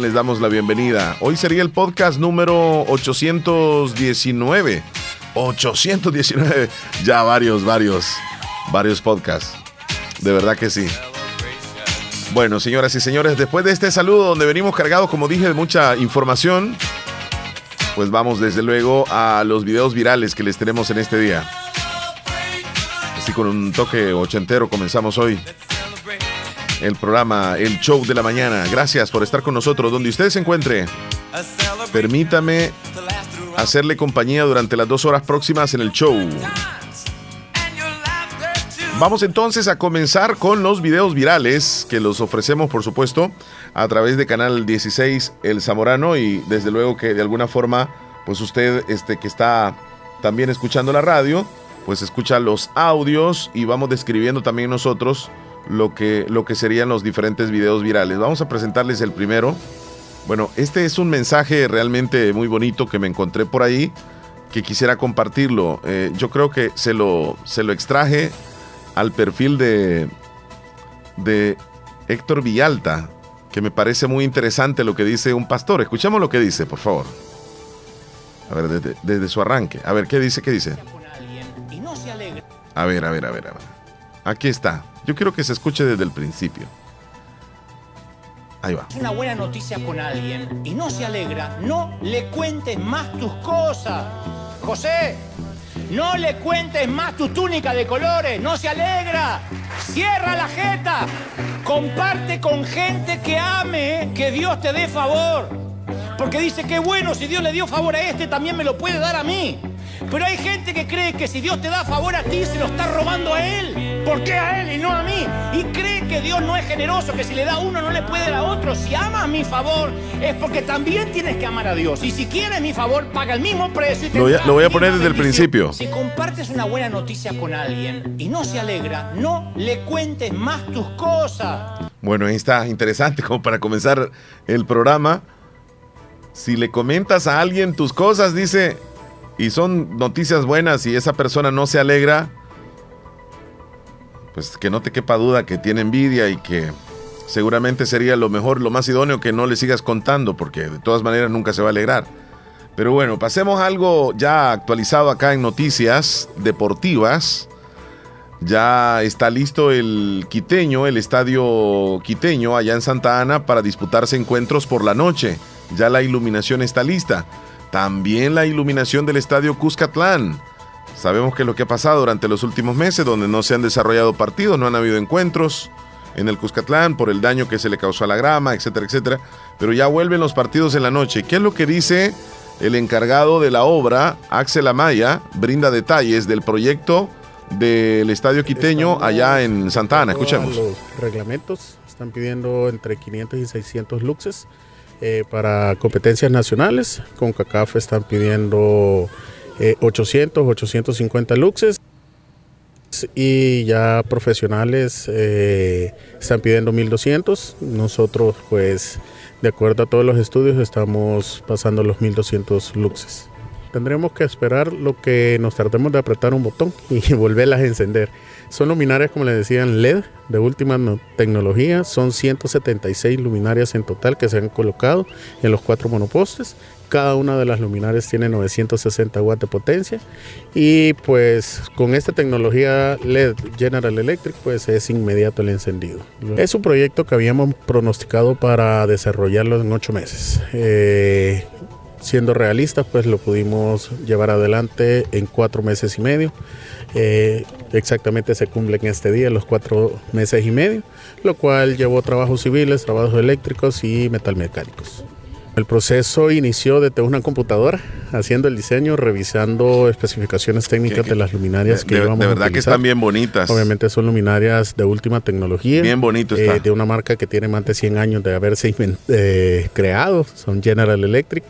Les damos la bienvenida. Hoy sería el podcast número 819. 819. Ya varios, varios, varios podcasts. De verdad que sí. Bueno, señoras y señores, después de este saludo donde venimos cargados, como dije, de mucha información, pues vamos desde luego a los videos virales que les tenemos en este día. Así con un toque ochentero comenzamos hoy el programa, el show de la mañana. Gracias por estar con nosotros donde usted se encuentre. Permítame hacerle compañía durante las dos horas próximas en el show. Vamos entonces a comenzar con los videos virales que los ofrecemos, por supuesto, a través de Canal 16 El Zamorano y desde luego que de alguna forma, pues usted este, que está también escuchando la radio, pues escucha los audios y vamos describiendo también nosotros lo que, lo que serían los diferentes videos virales. Vamos a presentarles el primero. Bueno, este es un mensaje realmente muy bonito que me encontré por ahí, que quisiera compartirlo. Eh, yo creo que se lo, se lo extraje al perfil de, de Héctor Villalta, que me parece muy interesante lo que dice un pastor. Escuchemos lo que dice, por favor. A ver, desde, desde su arranque. A ver, ¿qué dice? ¿Qué dice? A ver, a ver, a ver, a ver. Aquí está. Yo quiero que se escuche desde el principio. Ahí va. Es una buena noticia con alguien y no se alegra, no le cuentes más tus cosas. José, no le cuentes más tu túnica de colores, no se alegra. Cierra la jeta. Comparte con gente que ame, que Dios te dé favor. Porque dice que bueno, si Dios le dio favor a este, también me lo puede dar a mí. Pero hay gente que cree que si Dios te da favor a ti, se lo está robando a Él. ¿Por qué a Él y no a mí? Y cree que Dios no es generoso, que si le da a uno no le puede dar a otro. Si amas mi favor, es porque también tienes que amar a Dios. Y si quieres mi favor, paga el mismo precio. Y lo, voy a, lo voy a poner desde el principio. Si compartes una buena noticia con alguien y no se alegra, no le cuentes más tus cosas. Bueno, ahí está, interesante como para comenzar el programa. Si le comentas a alguien tus cosas, dice, y son noticias buenas y esa persona no se alegra, pues que no te quepa duda que tiene envidia y que seguramente sería lo mejor, lo más idóneo que no le sigas contando, porque de todas maneras nunca se va a alegrar. Pero bueno, pasemos a algo ya actualizado acá en noticias deportivas. Ya está listo el quiteño, el estadio quiteño allá en Santa Ana para disputarse encuentros por la noche. Ya la iluminación está lista. También la iluminación del estadio Cuscatlán. Sabemos que lo que ha pasado durante los últimos meses, donde no se han desarrollado partidos, no han habido encuentros en el Cuscatlán por el daño que se le causó a la grama, etcétera, etcétera. Pero ya vuelven los partidos en la noche. ¿Qué es lo que dice el encargado de la obra, Axel Amaya? Brinda detalles del proyecto del Estadio Quiteño allá en Santa Ana. Escuchemos. Los reglamentos están pidiendo entre 500 y 600 luxes eh, para competencias nacionales. Con CACAF están pidiendo eh, 800, 850 luxes. Y ya profesionales eh, están pidiendo 1200. Nosotros, pues, de acuerdo a todos los estudios, estamos pasando los 1200 luxes. Tendremos que esperar lo que nos tratemos de apretar un botón y volverlas a encender. Son luminarias, como les decían, LED de última tecnología. Son 176 luminarias en total que se han colocado en los cuatro monopostes. Cada una de las luminarias tiene 960 watts de potencia. Y pues con esta tecnología LED General Electric, pues es inmediato el encendido. Es un proyecto que habíamos pronosticado para desarrollarlo en ocho meses. Eh, siendo realistas, pues lo pudimos llevar adelante en cuatro meses y medio. Eh, exactamente se cumplen este día los cuatro meses y medio, lo cual llevó trabajos civiles, trabajos eléctricos y metalmecánicos. El proceso inició desde una computadora, haciendo el diseño, revisando especificaciones técnicas de las luminarias que de, íbamos de a verdad que utilizar. están bien bonitas. Obviamente son luminarias de última tecnología. Bien bonito eh, está. de una marca que tiene más de 100 años de haberse eh, creado, son General Electric.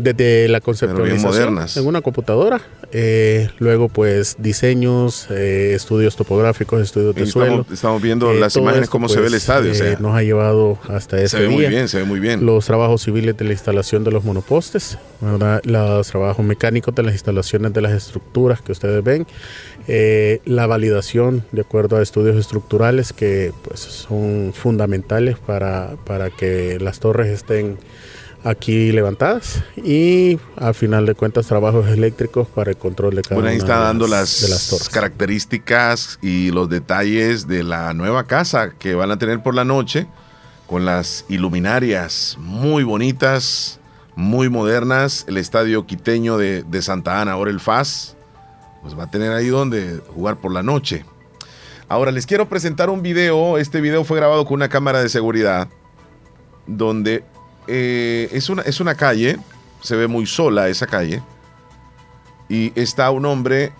Desde la conceptualización en una computadora, eh, luego pues diseños, eh, estudios topográficos, estudios de suelo. Estamos viendo las imágenes cómo se ve el pues, estadio. nos ha llevado hasta este Se ve muy bien, se ve muy bien. Los trabajos civiles de la instalación de los monopostes, los trabajos mecánicos de las instalaciones de las estructuras que ustedes ven, la validación de acuerdo a estudios estructurales que pues son fundamentales para, para que las torres estén aquí levantadas y al final de cuentas trabajos eléctricos para el control de cada bueno, ahí está dando las, características y los detalles de la nueva casa que van a tener por la noche con las iluminarias muy bonitas, muy modernas, el estadio quiteño de, de Santa Ana, ahora el FAS, pues va a tener ahí donde jugar por la noche. Ahora les quiero presentar un video, este video fue grabado con una cámara de seguridad donde eh, es, una, es una calle, se ve muy sola esa calle, y está un hombre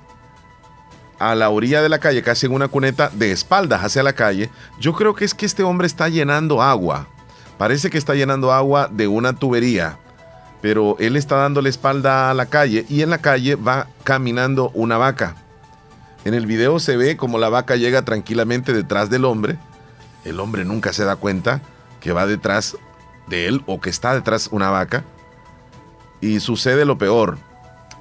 a la orilla de la calle, casi en una cuneta, de espaldas hacia la calle. Yo creo que es que este hombre está llenando agua. Parece que está llenando agua de una tubería, pero él está dando la espalda a la calle y en la calle va caminando una vaca. En el video se ve como la vaca llega tranquilamente detrás del hombre. El hombre nunca se da cuenta que va detrás de él o que está detrás una vaca y sucede lo peor.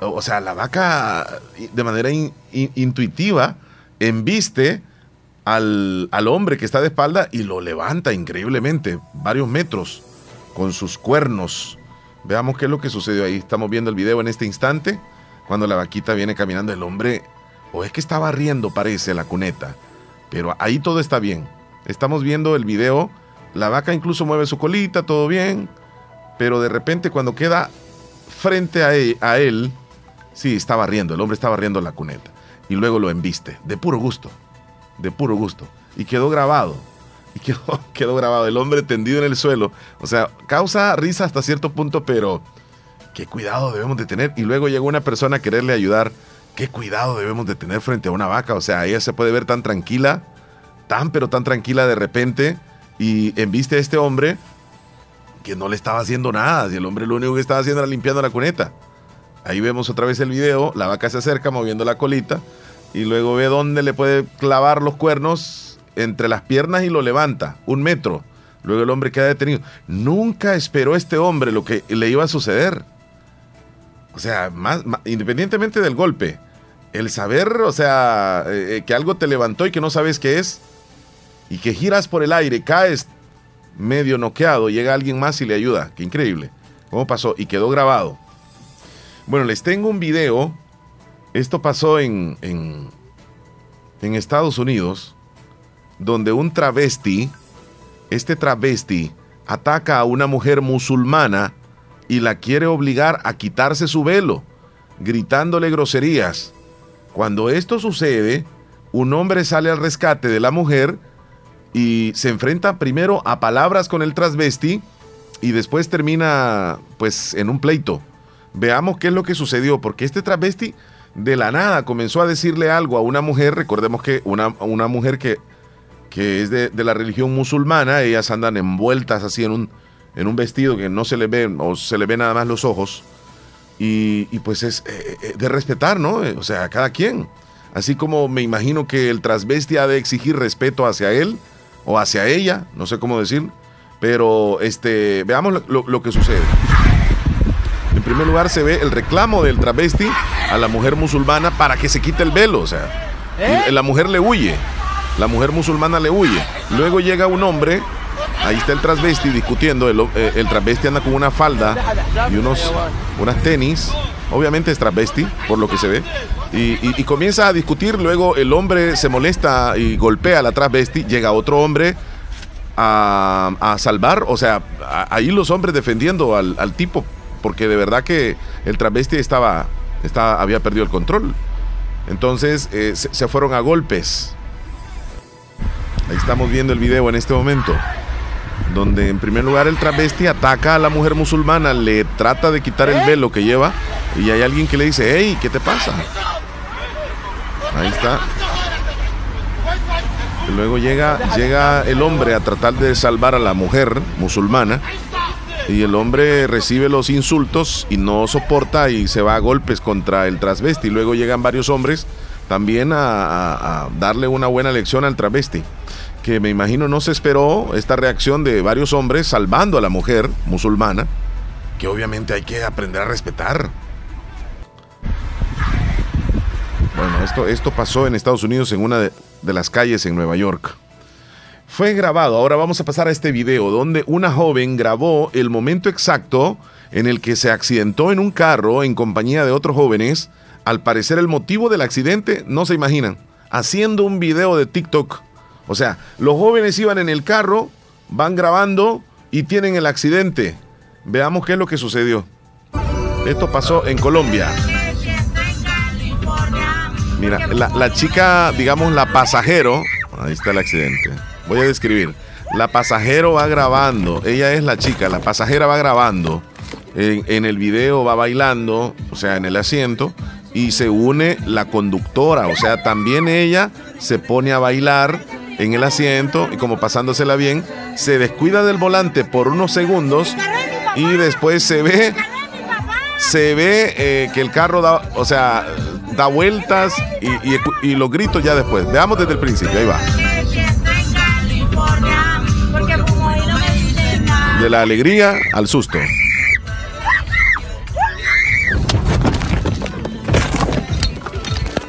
O sea, la vaca de manera intuitiva embiste al, al, hombre que está de espalda y lo levanta increíblemente, varios metros, con sus cuernos. Veamos qué es lo que sucedió ahí. Estamos viendo el video en este instante, cuando la vaquita viene caminando, el hombre, o es que estaba riendo, parece, la cuneta, pero ahí todo está bien. Estamos viendo el video la vaca incluso mueve su colita, todo bien, pero de repente cuando queda frente a él, a él sí, estaba riendo, el hombre estaba riendo la cuneta. Y luego lo embiste, de puro gusto, de puro gusto. Y quedó grabado, y quedó, quedó grabado, el hombre tendido en el suelo. O sea, causa risa hasta cierto punto, pero qué cuidado debemos de tener. Y luego llegó una persona a quererle ayudar. Qué cuidado debemos de tener frente a una vaca. O sea, ella se puede ver tan tranquila, tan pero tan tranquila de repente y viste a este hombre que no le estaba haciendo nada, y el hombre lo único que estaba haciendo era limpiando la cuneta. Ahí vemos otra vez el video, la vaca se acerca moviendo la colita y luego ve dónde le puede clavar los cuernos entre las piernas y lo levanta, un metro. Luego el hombre queda detenido. Nunca esperó este hombre lo que le iba a suceder. O sea, más, independientemente del golpe, el saber, o sea, eh, eh, que algo te levantó y que no sabes qué es, y que giras por el aire, caes medio noqueado, llega alguien más y le ayuda. Qué increíble. ¿Cómo pasó? Y quedó grabado. Bueno, les tengo un video. Esto pasó en, en, en Estados Unidos, donde un travesti, este travesti, ataca a una mujer musulmana y la quiere obligar a quitarse su velo, gritándole groserías. Cuando esto sucede, un hombre sale al rescate de la mujer y se enfrenta primero a palabras con el transvesti y después termina pues en un pleito. Veamos qué es lo que sucedió, porque este transvesti de la nada comenzó a decirle algo a una mujer, recordemos que una, una mujer que, que es de, la religión musulmana, ellas andan envueltas así en un, en un vestido que no se le ve o se le ve nada más los ojos, y, pues es eh, eh, de respetar, ¿no? O sea, cada quien. Así como me imagino que el transvesti ha de exigir respeto hacia él, o hacia ella, no sé cómo decir, pero este, veamos lo, que sucede. En primer lugar se ve el reclamo del travesti a la mujer musulmana para que se quite el velo, o sea, ¿Eh? la mujer le huye, la mujer musulmana le huye. Luego llega un hombre, ahí está el transvesti discutiendo, el, eh, el transvesti anda con una falda y unos, unas tenis, obviamente es transvesti, por lo que se ve, y, comienza a discutir, luego el hombre se molesta y golpea a la transvesti, llega otro hombre a, salvar, o sea, ahí los hombres defendiendo al, tipo, porque de verdad que el transvesti estaba, estaba, había perdido el control. Entonces eh, se, fueron a golpes. Ahí estamos viendo el video en este momento donde en primer lugar el travesti ataca a la mujer musulmana, le trata de quitar el velo que lleva y hay alguien que le dice, hey, ¿qué te pasa? Ahí está. luego llega, llega el hombre a tratar de salvar a la mujer musulmana y el hombre recibe los insultos y no soporta y se va a golpes contra el transvesti. Luego llegan varios hombres también a, a darle una buena lección al transvesti que me imagino no se esperó esta reacción de varios hombres salvando a la mujer musulmana, que obviamente hay que aprender a respetar. Bueno, esto, esto pasó en Estados Unidos en una de, de las calles en Nueva York. Fue grabado, ahora vamos a pasar a este video donde una joven grabó el momento exacto en el que se accidentó en un carro en compañía de otros jóvenes. Al parecer el motivo del accidente no se imaginan. Haciendo un video de TikTok o sea, los jóvenes iban en el carro, van grabando y tienen el accidente. Veamos qué es lo que sucedió. Esto pasó en Colombia. Mira, la, chica, digamos, la pasajero, ahí está el accidente. Voy a describir. La pasajero va grabando, ella es la chica, la pasajera va grabando. En, en, el video va bailando, o sea, en el asiento, y se une la conductora, o sea, también ella se pone a bailar en el asiento y como pasándosela bien, se descuida del volante por unos segundos y después se ve, se ve eh, que el carro da, o sea, da vueltas y, y, los gritos ya después. Veamos desde el principio, ahí va. De la alegría al susto.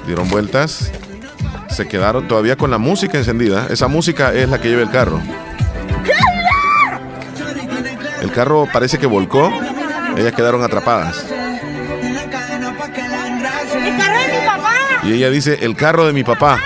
Dieron vueltas se quedaron todavía con la música encendida. Esa música es la que lleva el carro. El carro parece que volcó. Ellas quedaron atrapadas. Y ella dice, el carro de mi papá.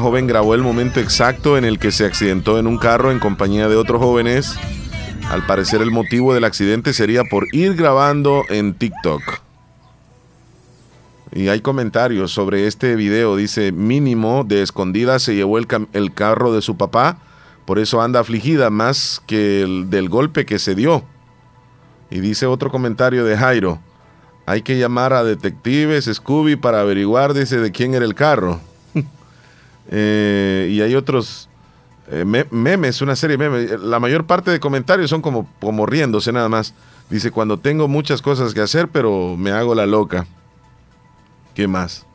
Joven grabó el momento exacto en el que se accidentó en un carro en compañía de otros jóvenes. Al parecer el motivo del accidente sería por ir grabando en TikTok. Y hay comentarios sobre este video. Dice, mínimo de escondida se llevó el, el carro de su papá. Por eso anda afligida más que el del golpe que se dio. Y dice otro comentario de Jairo. Hay que llamar a detectives Scooby para averiguar, dice, de quién era el carro. Eh, y hay otros eh, memes, una serie de memes. La mayor parte de comentarios son como, como riéndose nada más. Dice, cuando tengo muchas cosas que hacer, pero me hago la loca. ¿Qué más?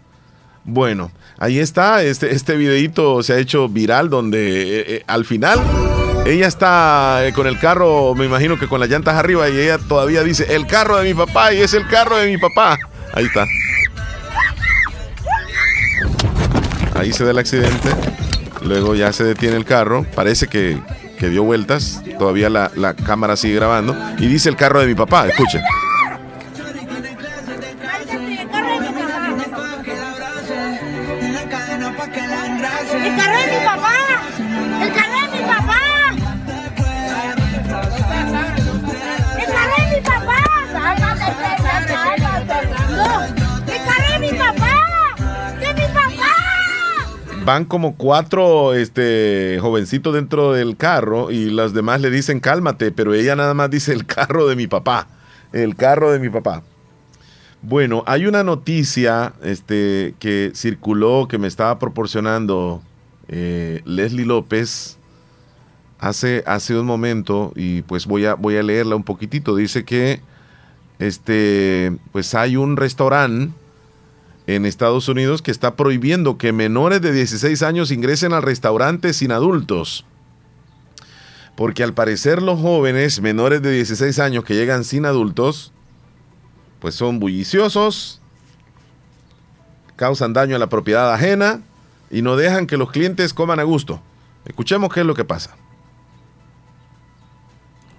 Bueno, ahí está, este, este videito se ha hecho viral donde eh, al final ella está con el carro, me imagino que con las llantas arriba y ella todavía dice, el carro de mi papá y es el carro de mi papá. Ahí está. Ahí se da el accidente. Luego ya se detiene el carro. Parece que, dio vueltas. Todavía la, la, cámara sigue grabando. Y dice el carro de mi papá. Escuchen. Van como cuatro este, jovencitos dentro del carro y las demás le dicen cálmate, pero ella nada más dice el carro de mi papá, el carro de mi papá. Bueno, hay una noticia este, que circuló, que me estaba proporcionando eh, Leslie López hace, hace un momento y pues voy a, voy a leerla un poquitito. Dice que este, pues hay un restaurante en Estados Unidos que está prohibiendo que menores de 16 años ingresen al restaurante sin adultos. Porque al parecer los jóvenes menores de 16 años que llegan sin adultos, pues son bulliciosos, causan daño a la propiedad ajena y no dejan que los clientes coman a gusto. Escuchemos qué es lo que pasa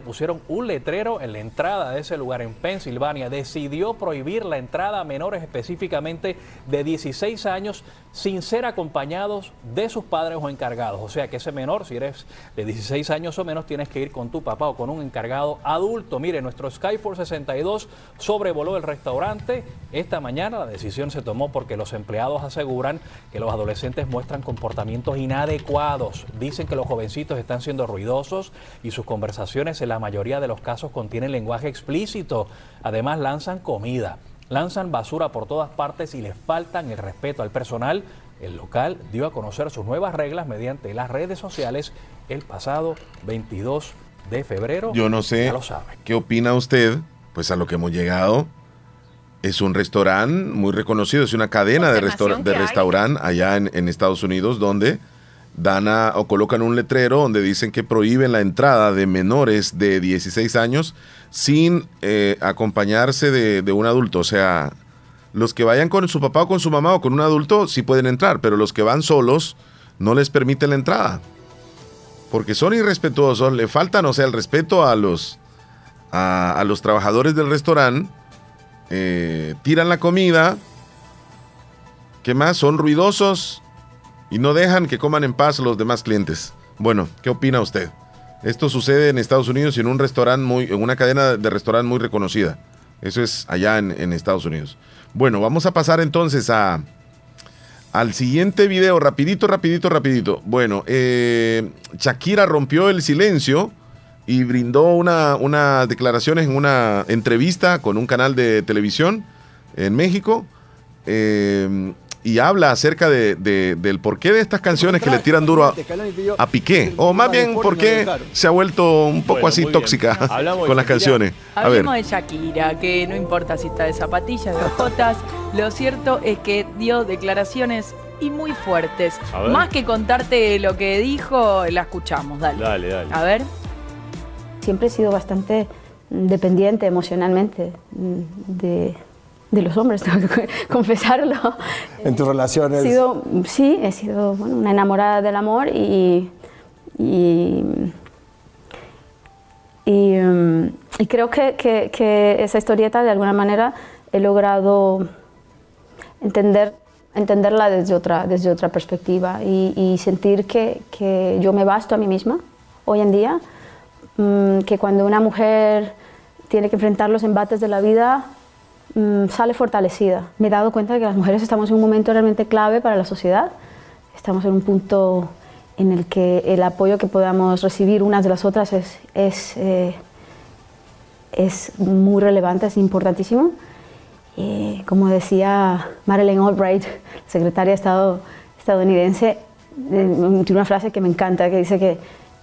pusieron un letrero en la entrada de ese lugar en Pensilvania. Decidió prohibir la entrada a menores específicamente de 16 años sin ser acompañados de sus padres o encargados. O sea que ese menor, si eres de 16 años o menos, tienes que ir con tu papá o con un encargado adulto. Mire, nuestro Skyforce 62 sobrevoló el restaurante. Esta mañana la decisión se tomó porque los empleados aseguran que los adolescentes muestran comportamientos inadecuados. Dicen que los jovencitos están siendo ruidosos y sus conversaciones se las mayoría de los casos contienen lenguaje explícito. Además lanzan comida, lanzan basura por todas partes y les faltan el respeto al personal. El local dio a conocer sus nuevas reglas mediante las redes sociales el pasado 22 de febrero. Yo no sé qué opina usted, pues a lo que hemos llegado. Es un restaurante muy reconocido, es una cadena de, de restaurante allá en, en Estados Unidos donde dan o colocan un letrero donde dicen que prohíben la entrada de menores de 16 años sin eh, acompañarse de, un adulto. O sea, los que vayan con su papá o con su mamá o con un adulto sí pueden entrar, pero los que van solos no les permiten la entrada. Porque son irrespetuosos, le faltan, o sea, el respeto a los, a, los trabajadores del restaurante, eh, tiran la comida, ¿qué más? Son ruidosos, y no dejan que coman en paz los demás clientes. Bueno, ¿qué opina usted? Esto sucede en Estados Unidos y en un restaurante muy, en una cadena de restaurante muy reconocida. Eso es allá en, Estados Unidos. Bueno, vamos a pasar entonces a al siguiente video, rapidito, rapidito, rapidito. Bueno, eh, Shakira rompió el silencio y brindó una, unas declaraciones en una entrevista con un canal de televisión en México. Eh, y habla acerca de, del porqué de estas canciones que le tiran duro a, Piqué. O más bien, por qué se ha vuelto un poco así tóxica con las canciones. Hablemos de Shakira, que no importa si está de zapatillas, de jotas, lo cierto es que dio declaraciones y muy fuertes. Más que contarte lo que dijo, la escuchamos. Dale. Dale, dale. A ver. Siempre he sido bastante dependiente emocionalmente de de los hombres, tengo que confesarlo. ¿En tus relaciones? He sido, sí, he sido bueno, una enamorada del amor y, y, y, creo que, que, que, esa historieta de alguna manera he logrado entender, entenderla desde otra, desde otra perspectiva y, y sentir que, que, yo me basto a mí misma hoy en día, um, que cuando una mujer tiene que enfrentar los embates de la vida, Mm, sale fortalecida. Me he dado cuenta de que las mujeres estamos en un momento realmente clave para la sociedad. Estamos en un punto en el que el apoyo que podamos recibir unas de las otras es, es, eh, es muy relevante, es importantísimo. como decía Madeleine Albright, secretaria de Estado estadounidense, eh, tiene una frase que me encanta, que dice que,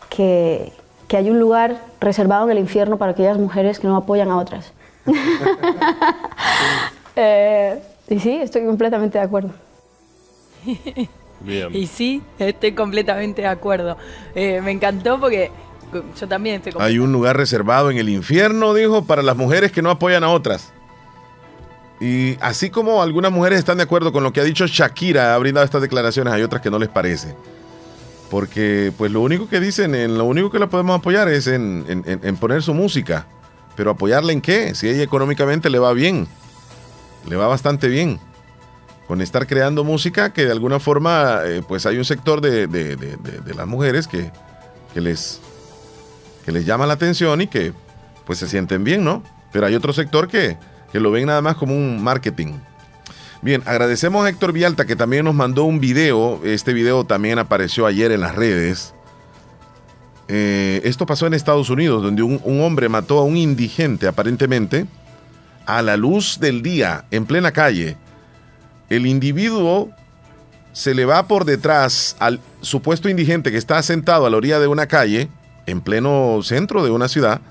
que, que hay un lugar reservado en el infierno para aquellas mujeres que no apoyan a otras. Eh, y sí, estoy completamente de acuerdo. Y sí, estoy completamente de acuerdo. Eh, me encantó porque yo también estoy Hay un lugar reservado en el infierno, dijo, para las mujeres que no apoyan a otras. Y así como algunas mujeres están de acuerdo con lo que ha dicho Shakira, ha brindado estas declaraciones, hay otras que no les parece. Porque pues lo único que dicen, en lo único que la podemos apoyar es en poner su música. Pero apoyarla en qué? Si ella económicamente le va bien, le va bastante bien. Con estar creando música que de alguna forma, eh, pues hay un sector de, las mujeres que, les, que les llama la atención y que pues se sienten bien, ¿no? Pero hay otro sector que, que lo ven nada más como un marketing. Bien, agradecemos a Héctor Vialta que también nos mandó un video. Este video también apareció ayer en las redes. Eh, esto pasó en Estados Unidos, donde un, hombre mató a un indigente, aparentemente, a la luz del día, en plena calle. El individuo se le va por detrás al supuesto indigente que está sentado a la orilla de una calle, en pleno centro de una ciudad,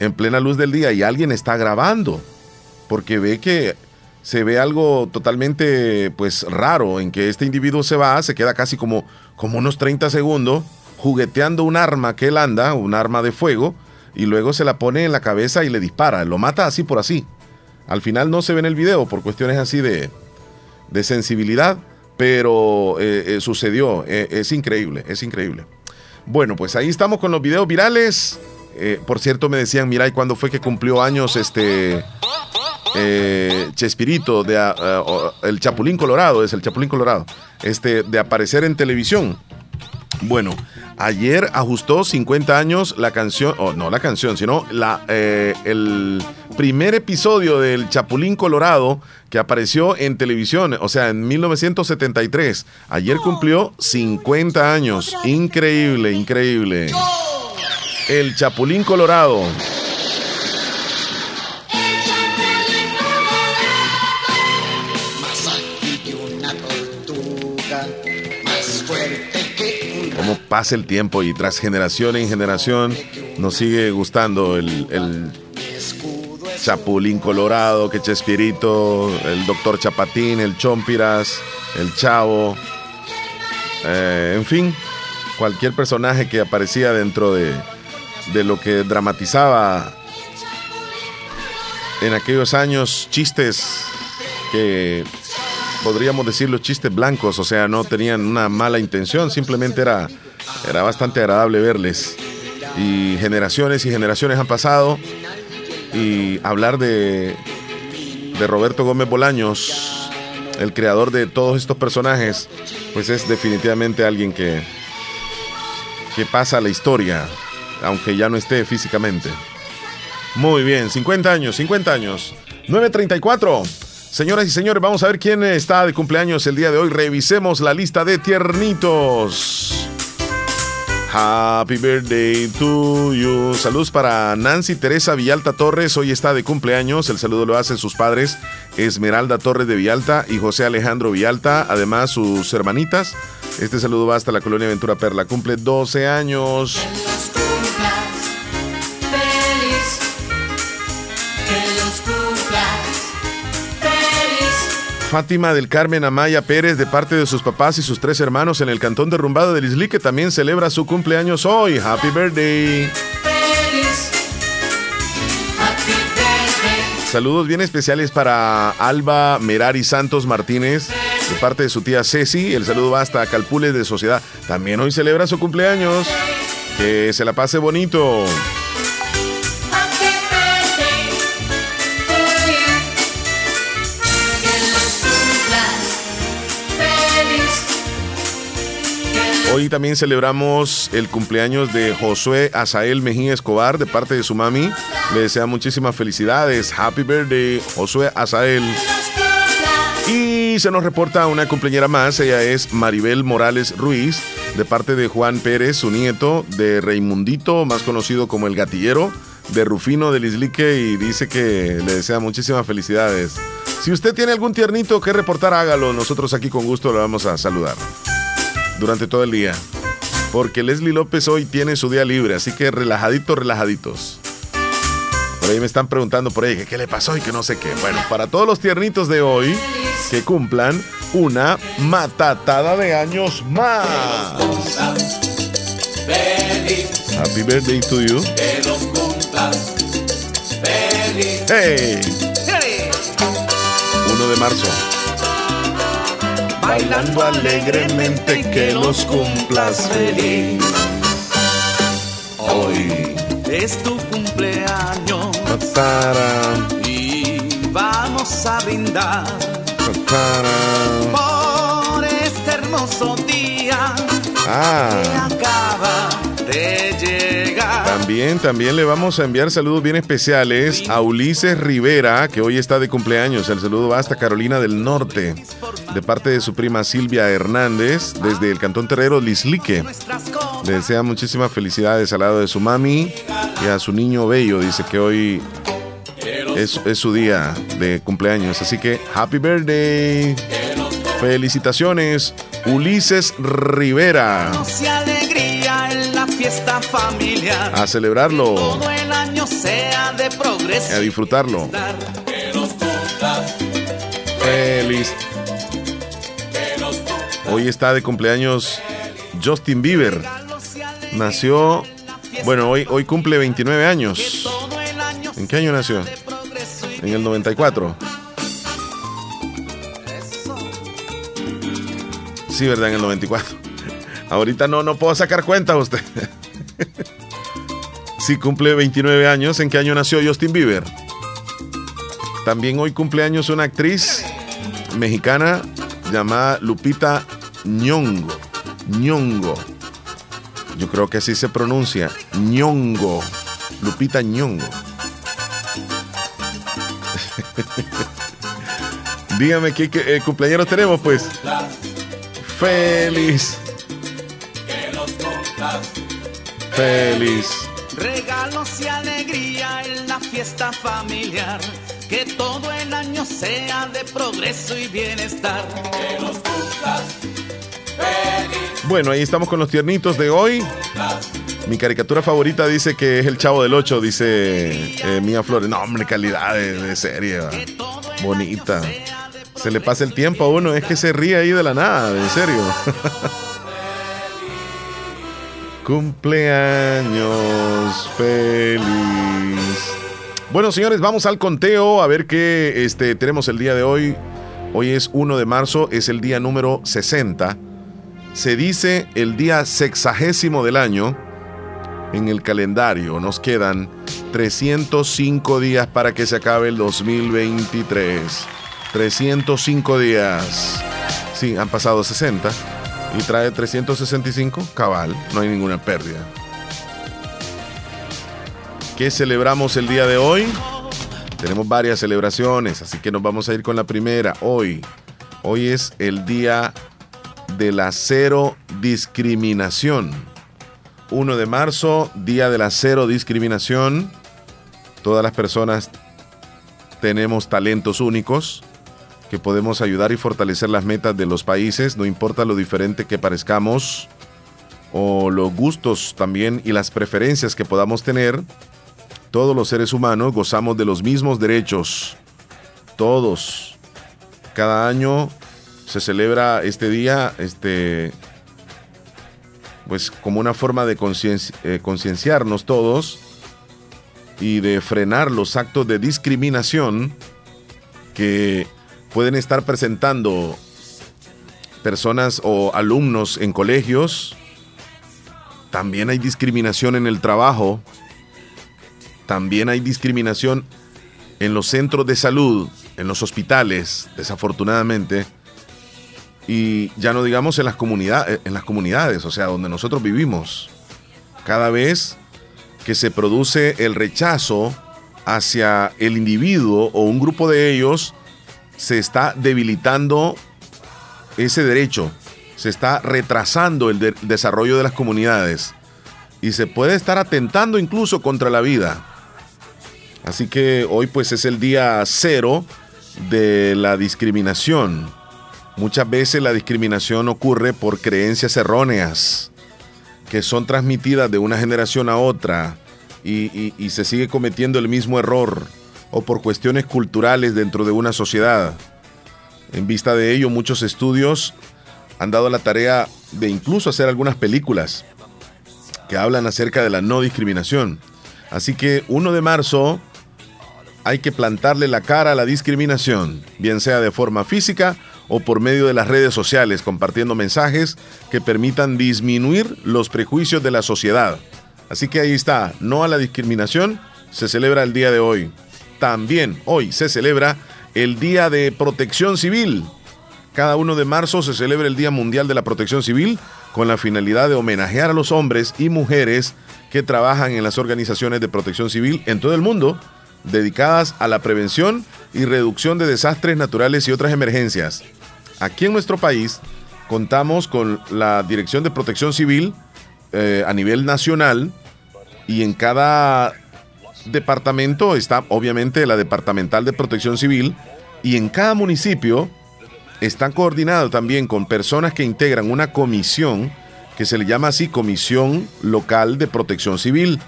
en plena luz del día, y alguien está grabando, porque ve que se ve algo totalmente pues raro en que este individuo se va, se queda casi como, como unos 30 segundos jugueteando un arma que él anda, un arma de fuego, y luego se la pone en la cabeza y le dispara. Lo mata así por así. Al final no se ve en el video por cuestiones así de, de sensibilidad, pero eh, eh, sucedió. Eh, es increíble, es increíble. Bueno, pues ahí estamos con los videos virales. por cierto, me decían, mira, ¿y cuándo fue que cumplió años este Chespirito, de, el Chapulín Colorado, es el Chapulín Colorado, este, de aparecer en televisión? Bueno, ayer ajustó 50 años la canción, o no la canción, sino la, eh, el primer episodio del Chapulín Colorado que apareció en televisión, o sea, en 1973. Ayer cumplió 50 años. Increíble, increíble. El Chapulín Colorado. Pasa el tiempo y tras generación en generación nos sigue gustando el, el Chapulín Colorado, que Chespirito, el Doctor Chapatín, el Chompiras, el Chavo, eh, en fin, cualquier personaje que aparecía dentro de, de lo que dramatizaba en aquellos años chistes que podríamos decir los chistes blancos, o sea, no tenían una mala intención, simplemente era, era bastante agradable verles. Y generaciones y generaciones han pasado y hablar de, de Roberto Gómez Bolaños, el creador de todos estos personajes, pues es definitivamente alguien que, que pasa la historia, aunque ya no esté físicamente. Muy bien, 50 años, 50 años. 934. Señoras y señores, vamos a ver quién está de cumpleaños el día de hoy. Revisemos la lista de tiernitos. Happy birthday to you. Saludos para Nancy Teresa Villalta Torres. Hoy está de cumpleaños. El saludo lo hacen sus padres Esmeralda Torres de Villalta y José Alejandro Villalta. Además, sus hermanitas. Este saludo va hasta la colonia Ventura Perla. Cumple 12 años. Fátima del Carmen Amaya Pérez, de parte de sus papás y sus tres hermanos en el cantón derrumbado de Lisli, que también celebra su cumpleaños hoy. Happy birthday. Saludos bien especiales para Alba Merari Santos Martínez, de parte de su tía Ceci. El saludo va hasta Calpules de Sociedad. También hoy celebra su cumpleaños. Que se la pase bonito. Hoy también celebramos el cumpleaños de Josué Azael Mejía Escobar de parte de su mami. Le desea muchísimas felicidades. Happy birthday, Josué Azael. Y se nos reporta una cumpleañera más. Ella es Maribel Morales Ruiz de parte de Juan Pérez, su nieto, de Raimundito, más conocido como el gatillero, de Rufino del Islique y dice que le desea muchísimas felicidades. Si usted tiene algún tiernito que reportar, hágalo. Nosotros aquí con gusto lo vamos a saludar durante todo el día. Porque Leslie López hoy tiene su día libre, así que relajaditos, relajaditos. Por ahí me están preguntando por ahí qué le pasó y que no sé qué. Bueno, para todos los tiernitos de hoy, que cumplan una matatada de años más. Happy birthday to you. Hey. 1 de marzo bailando alegremente que los cumplas feliz. Hoy es tu cumpleaños y vamos a brindar por este hermoso día ah. que acaba de llegar. También, también le vamos a enviar saludos bien especiales a Ulises Rivera, que hoy está de cumpleaños. El saludo va hasta Carolina del Norte, de parte de su prima Silvia Hernández, desde el Cantón Terrero Lislique. Desea muchísimas felicidades al lado de su mami y a su niño bello. Dice que hoy es, es su día de cumpleaños. Así que, happy birthday. Felicitaciones, Ulises Rivera fiesta familiar. A celebrarlo. Todo el año sea de progreso. A disfrutarlo. Feliz. Hoy está de cumpleaños Justin Bieber. Nació, bueno, hoy, hoy cumple 29 años. ¿En qué año nació? En el 94. Sí, ¿verdad? En el 94. Ahorita no, no puedo sacar cuenta usted. Si cumple 29 años, ¿en qué año nació Justin Bieber? También hoy cumple años una actriz mexicana llamada Lupita Ñongo. Ñongo. Yo creo que así se pronuncia. Ñongo. Lupita Ñongo. Dígame qué, qué eh, cumpleaños tenemos, pues. Feliz. Feliz. regalos y alegría en la fiesta familiar. Que todo el año sea de progreso y bienestar. Que los cumplas Bueno, ahí estamos con los tiernitos de hoy. Mi caricatura favorita dice que es el Chavo del 8, dice eh, Mía Flores. No, hombre, calidad de, de serie. va. Bonita. Se le pasa el tiempo a uno, es que se ríe ahí de la nada, en serio. Cumpleaños feliz. Bueno, señores, vamos al conteo a ver qué este, tenemos el día de hoy. Hoy es 1 de marzo, es el día número 60. Se dice el día sexagésimo del año en el calendario. Nos quedan 305 días para que se acabe el 2023. 305 días. Sí, han pasado 60 y trae 365. Cabal, no hay ninguna pérdida. ¿Qué celebramos el día de hoy? Tenemos varias celebraciones, así que nos vamos a ir con la primera. Hoy, hoy es el día de la cero discriminación. 1 de marzo, día de la cero discriminación. Todas las personas tenemos talentos únicos que podemos ayudar y fortalecer las metas de los países, no importa lo diferente que parezcamos o los gustos también y las preferencias que podamos tener. Todos los seres humanos gozamos de los mismos derechos. Todos. Cada año se celebra este día, este, pues como una forma de eh, concienciarnos todos y de frenar los actos de discriminación que pueden estar presentando personas o alumnos en colegios. También hay discriminación en el trabajo. También hay discriminación en los centros de salud, en los hospitales, desafortunadamente. Y ya no digamos en las, comunidades, en las comunidades, o sea, donde nosotros vivimos. Cada vez que se produce el rechazo hacia el individuo o un grupo de ellos, se está debilitando ese derecho, se está retrasando el de- desarrollo de las comunidades y se puede estar atentando incluso contra la vida. Así que hoy pues es el día cero de la discriminación. Muchas veces la discriminación ocurre por creencias erróneas que son transmitidas de una generación a otra y se sigue cometiendo el mismo error o por cuestiones culturales dentro de una sociedad. En vista de ello, muchos estudios han dado la tarea de incluso hacer algunas películas que hablan acerca de la no discriminación. Así que 1 de marzo hay que plantarle la cara a la discriminación, bien sea de forma física o por medio de las redes sociales, compartiendo mensajes que permitan disminuir los prejuicios de la sociedad. Así que ahí está, no a la discriminación, se celebra el día de hoy. También hoy se celebra el Día de Protección Civil. Cada 1 de marzo se celebra el Día Mundial de la Protección Civil con la finalidad de homenajear a los hombres y mujeres que trabajan en las organizaciones de protección civil en todo el mundo, dedicadas a la prevención y reducción de desastres naturales y otras emergencias. Aquí en nuestro país contamos con la Dirección de Protección Civil eh, a nivel nacional y en cada departamento está obviamente la Departamental de Protección Civil y en cada municipio están coordinados también con personas que integran una comisión que se le llama así Comisión Local de Protección Civil,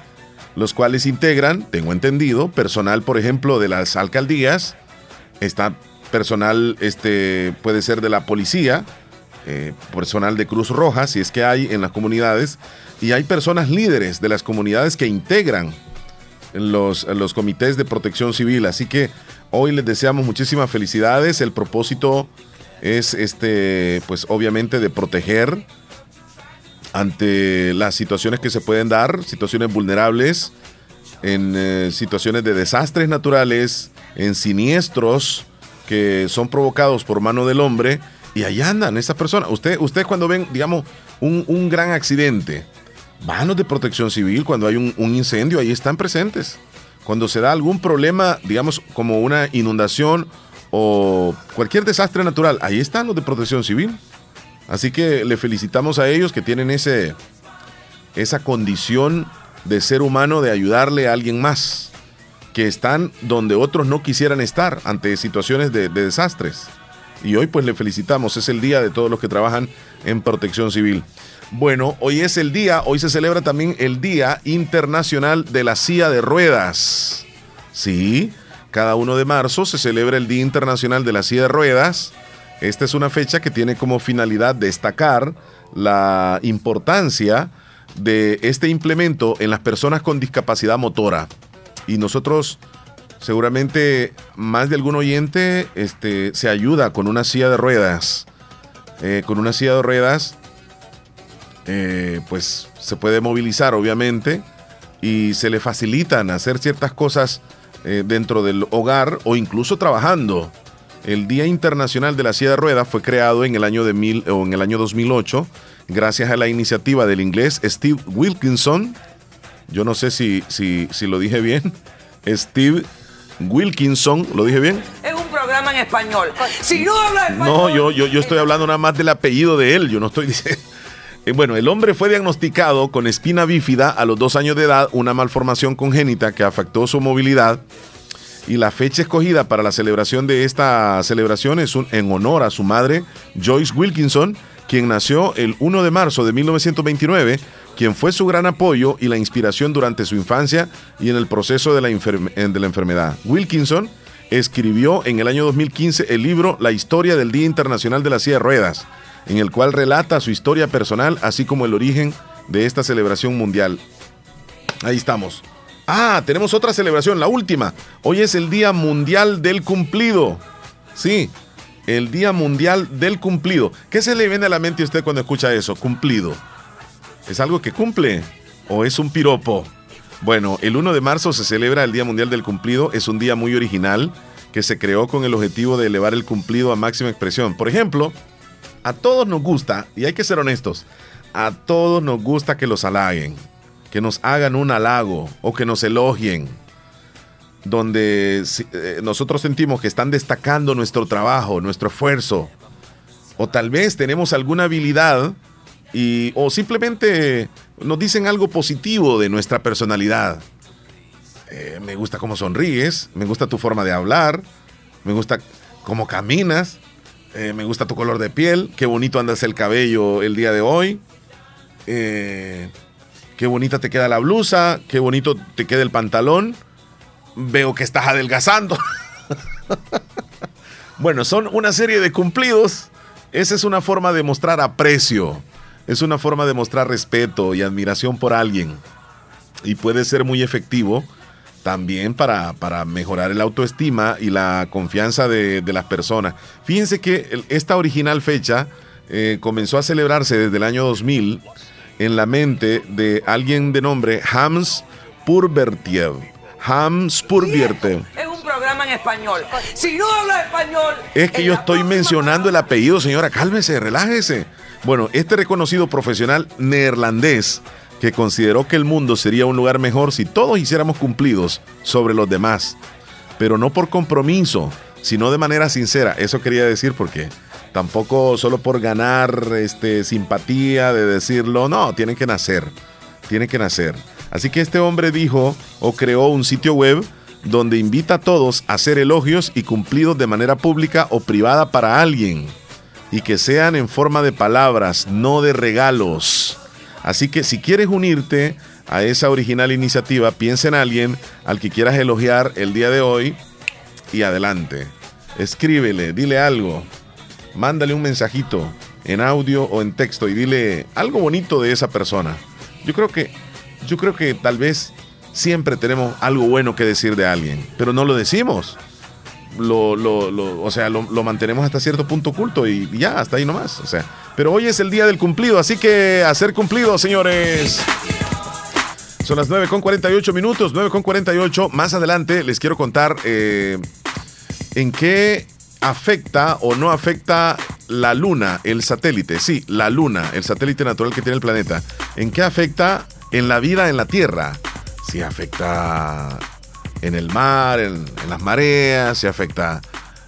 los cuales integran, tengo entendido, personal, por ejemplo, de las alcaldías, está personal, este, puede ser de la policía, eh, personal de Cruz Roja, si es que hay en las comunidades, y hay personas líderes de las comunidades que integran los, los comités de protección civil. Así que hoy les deseamos muchísimas felicidades. El propósito es este, pues obviamente de proteger ante las situaciones que se pueden dar, situaciones vulnerables, en eh, situaciones de desastres naturales, en siniestros que son provocados por mano del hombre, y ahí andan esas personas. Usted, usted cuando ven, digamos, un, un gran accidente, manos de protección civil, cuando hay un, incendio, ahí están presentes. Cuando se da algún problema, digamos, como una inundación o cualquier desastre natural, ahí están los de protección civil. Así que le felicitamos a ellos que tienen ese, esa condición de ser humano de ayudarle a alguien más, que están donde otros no quisieran estar ante situaciones de desastres. Y hoy pues le felicitamos, es el día de todos los que trabajan en protección civil. Bueno, hoy es el día, hoy se celebra también el Día Internacional de la Silla de Ruedas. Sí, cada 1 de marzo se celebra el Día Internacional de la Silla de Ruedas. Esta es una fecha que tiene como finalidad destacar la importancia de este implemento en las personas con discapacidad motora. Y nosotros, seguramente, más de algún oyente este, se ayuda con una silla de ruedas. Eh, con una silla de ruedas, eh, pues se puede movilizar, obviamente, y se le facilitan hacer ciertas cosas eh, dentro del hogar o incluso trabajando. El Día Internacional de la Silla de Ruedas fue creado en el año, de mil, o en el año 2008 gracias a la iniciativa del inglés Steve Wilkinson. Yo no sé si, si, si lo dije bien. Steve Wilkinson, ¿lo dije bien? Es un programa en español. Si no habla español. No, yo, yo, yo estoy hablando nada más del apellido de él. Yo no estoy diciendo. Eh, bueno, el hombre fue diagnosticado con espina bífida a los dos años de edad, una malformación congénita que afectó su movilidad. Y la fecha escogida para la celebración de esta celebración es en honor a su madre, Joyce Wilkinson, quien nació el 1 de marzo de 1929, quien fue su gran apoyo y la inspiración durante su infancia y en el proceso de la, enfermedad. Wilkinson escribió en el año 2015 el libro La historia del Día Internacional de la Silla de Ruedas en el cual relata su historia personal, así como el origen de esta celebración mundial. Ahí estamos. Ah, tenemos otra celebración, la última. Hoy es el Día Mundial del Cumplido. Sí, el Día Mundial del Cumplido. ¿Qué se le viene a la mente a usted cuando escucha eso? Cumplido. ¿Es algo que cumple o es un piropo? Bueno, el 1 de marzo se celebra el Día Mundial del Cumplido. Es un día muy original que se creó con el objetivo de elevar el cumplido a máxima expresión. Por ejemplo, a todos nos gusta, y hay que ser honestos, a todos nos gusta que los halaguen, que nos hagan un halago o que nos elogien, donde eh, nosotros sentimos que están destacando nuestro trabajo, nuestro esfuerzo, o tal vez tenemos alguna habilidad y, o simplemente nos dicen algo positivo de nuestra personalidad. Eh, me gusta cómo sonríes, me gusta tu forma de hablar, me gusta cómo caminas, eh, me gusta tu color de piel. Qué bonito andas el cabello el día de hoy. Eh, qué bonita te queda la blusa. Qué bonito te queda el pantalón. Veo que estás adelgazando. bueno, son una serie de cumplidos. Esa es una forma de mostrar aprecio. Es una forma de mostrar respeto y admiración por alguien. Y puede ser muy efectivo también para, mejorar el autoestima y la confianza de, las personas. Fíjense que esta original fecha eh, comenzó a celebrarse desde el año 2000 en la mente de alguien de nombre Hams Purbertiev. Hams Purbertiev. Es un programa en español. Si no habla español. Es que yo estoy mencionando el apellido, señora. Cálmese, relájese. Bueno, este reconocido profesional neerlandés que consideró que el mundo sería un lugar mejor si todos hiciéramos cumplidos sobre los demás, pero no por compromiso, sino de manera sincera. Eso quería decir porque tampoco solo por ganar este, simpatía de decirlo, no, tienen que nacer, tienen que nacer. Así que este hombre dijo o creó un sitio web donde invita a todos a hacer elogios y cumplidos de manera pública o privada para alguien, y que sean en forma de palabras, no de regalos. Así que si quieres unirte a esa original iniciativa, piensa en alguien al que quieras elogiar el día de hoy y adelante. Escríbele, dile algo, mándale un mensajito en audio o en texto y dile algo bonito de esa persona. Yo creo que, yo creo que tal vez siempre tenemos algo bueno que decir de alguien, pero no lo decimos. Lo, lo, o sea, lo, mantenemos hasta cierto punto oculto y ya, hasta ahí nomás. O sea, pero hoy es el día del cumplido, así que a ser cumplido, señores. Son las 9 con 48 minutos, 9 con 48. Más adelante les quiero contar eh, en qué afecta o no afecta la luna, el satélite. Sí, la luna, el satélite natural que tiene el planeta. ¿En qué afecta en la vida en la Tierra? Si afecta en el mar, en, las mareas, si afecta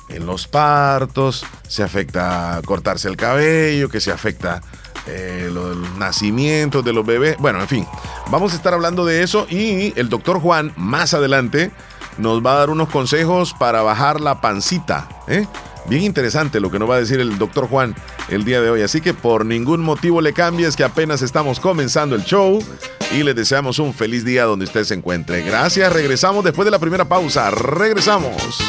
en los partos, se afecta cortarse el cabello, que se afecta eh, lo del nacimiento de los bebés. Bueno, en fin, vamos a estar hablando de eso y el doctor Juan más adelante nos va a dar unos consejos para bajar la pancita. ¿eh? Bien interesante lo que nos va a decir el doctor Juan el día de hoy. Así que por ningún motivo le cambies, que apenas estamos comenzando el show y le deseamos un feliz día donde usted se encuentre. Gracias, regresamos después de la primera pausa. Regresamos.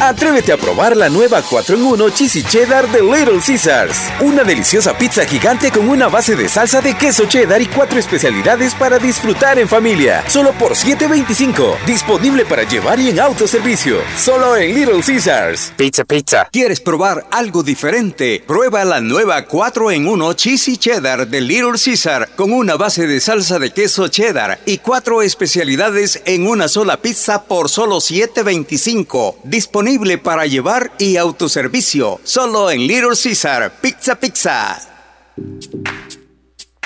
Atrévete a probar la nueva 4 en 1 Cheesy Cheddar de Little Caesars. Una deliciosa pizza gigante con una base de salsa de queso cheddar y cuatro especialidades para disfrutar en familia. Solo por $7.25. Disponible para llevar y en autoservicio. Solo en Little Caesars. Pizza, pizza. ¿Quieres probar algo diferente? Prueba la nueva 4 en 1 Cheesy Cheddar de Little Caesar con una base de salsa de queso cheddar y cuatro especialidades en una sola pizza por solo $7.25. Disponible para llevar y autoservicio. Solo en Little Caesar. Pizza Pizza.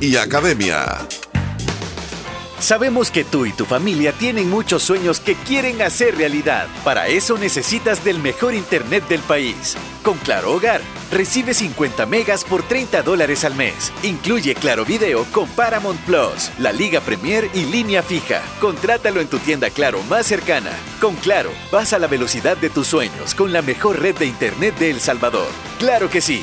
y Academia. Sabemos que tú y tu familia tienen muchos sueños que quieren hacer realidad. Para eso necesitas del mejor internet del país. Con Claro Hogar, recibe 50 megas por 30 dólares al mes. Incluye Claro Video con Paramount Plus, la Liga Premier y línea fija. Contrátalo en tu tienda Claro más cercana. Con Claro, vas a la velocidad de tus sueños con la mejor red de internet de El Salvador. ¡Claro que sí!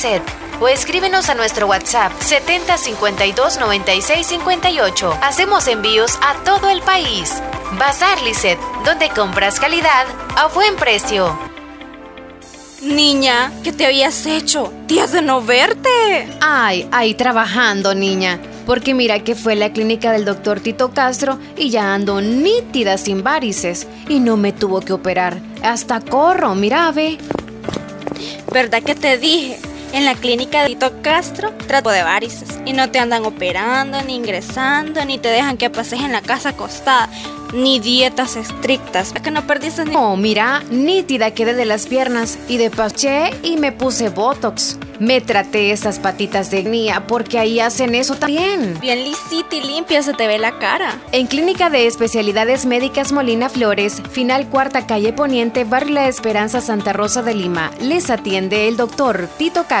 o escríbenos a nuestro WhatsApp 70 52 96 58. Hacemos envíos a todo el país. Bazar Lisset, donde compras calidad a buen precio. Niña, ¿qué te habías hecho? Días de no verte. Ay, ahí trabajando, niña. Porque mira que fue la clínica del doctor Tito Castro y ya ando nítida sin varices. Y no me tuvo que operar. Hasta corro, mira, ve. ¿Verdad que te dije? En la clínica de Tito Castro trato de varices y no te andan operando, ni ingresando, ni te dejan que pases en la casa acostada, ni dietas estrictas, para que no perdiste ni... Oh, mira, nítida quedé de las piernas y de paché y me puse Botox. Me traté esas patitas de gnía porque ahí hacen eso también. Bien lisita y limpia se te ve la cara. En Clínica de Especialidades Médicas Molina Flores, final cuarta calle Poniente, Barrio La Esperanza, Santa Rosa de Lima, les atiende el doctor Tito Castro.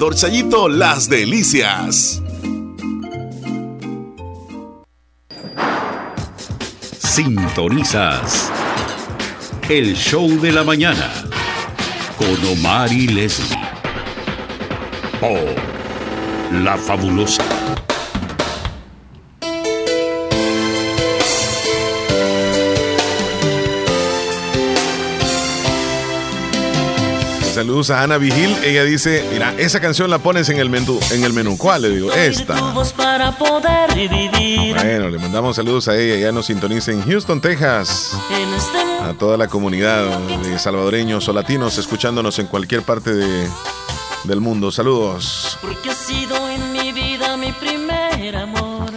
Chayito Las Delicias. Sintonizas el show de la mañana con Omar y Leslie por La Fabulosa. Saludos a Ana Vigil. Ella dice, mira, esa canción la pones en el menú. En el menú. ¿Cuál? Le digo, esta. para poder vivir. Bueno, le mandamos saludos a ella. Ya nos sintoniza en Houston, Texas. A toda la comunidad de salvadoreños o latinos escuchándonos en cualquier parte de, del mundo. Saludos. Porque ha sido en mi vida mi primer amor.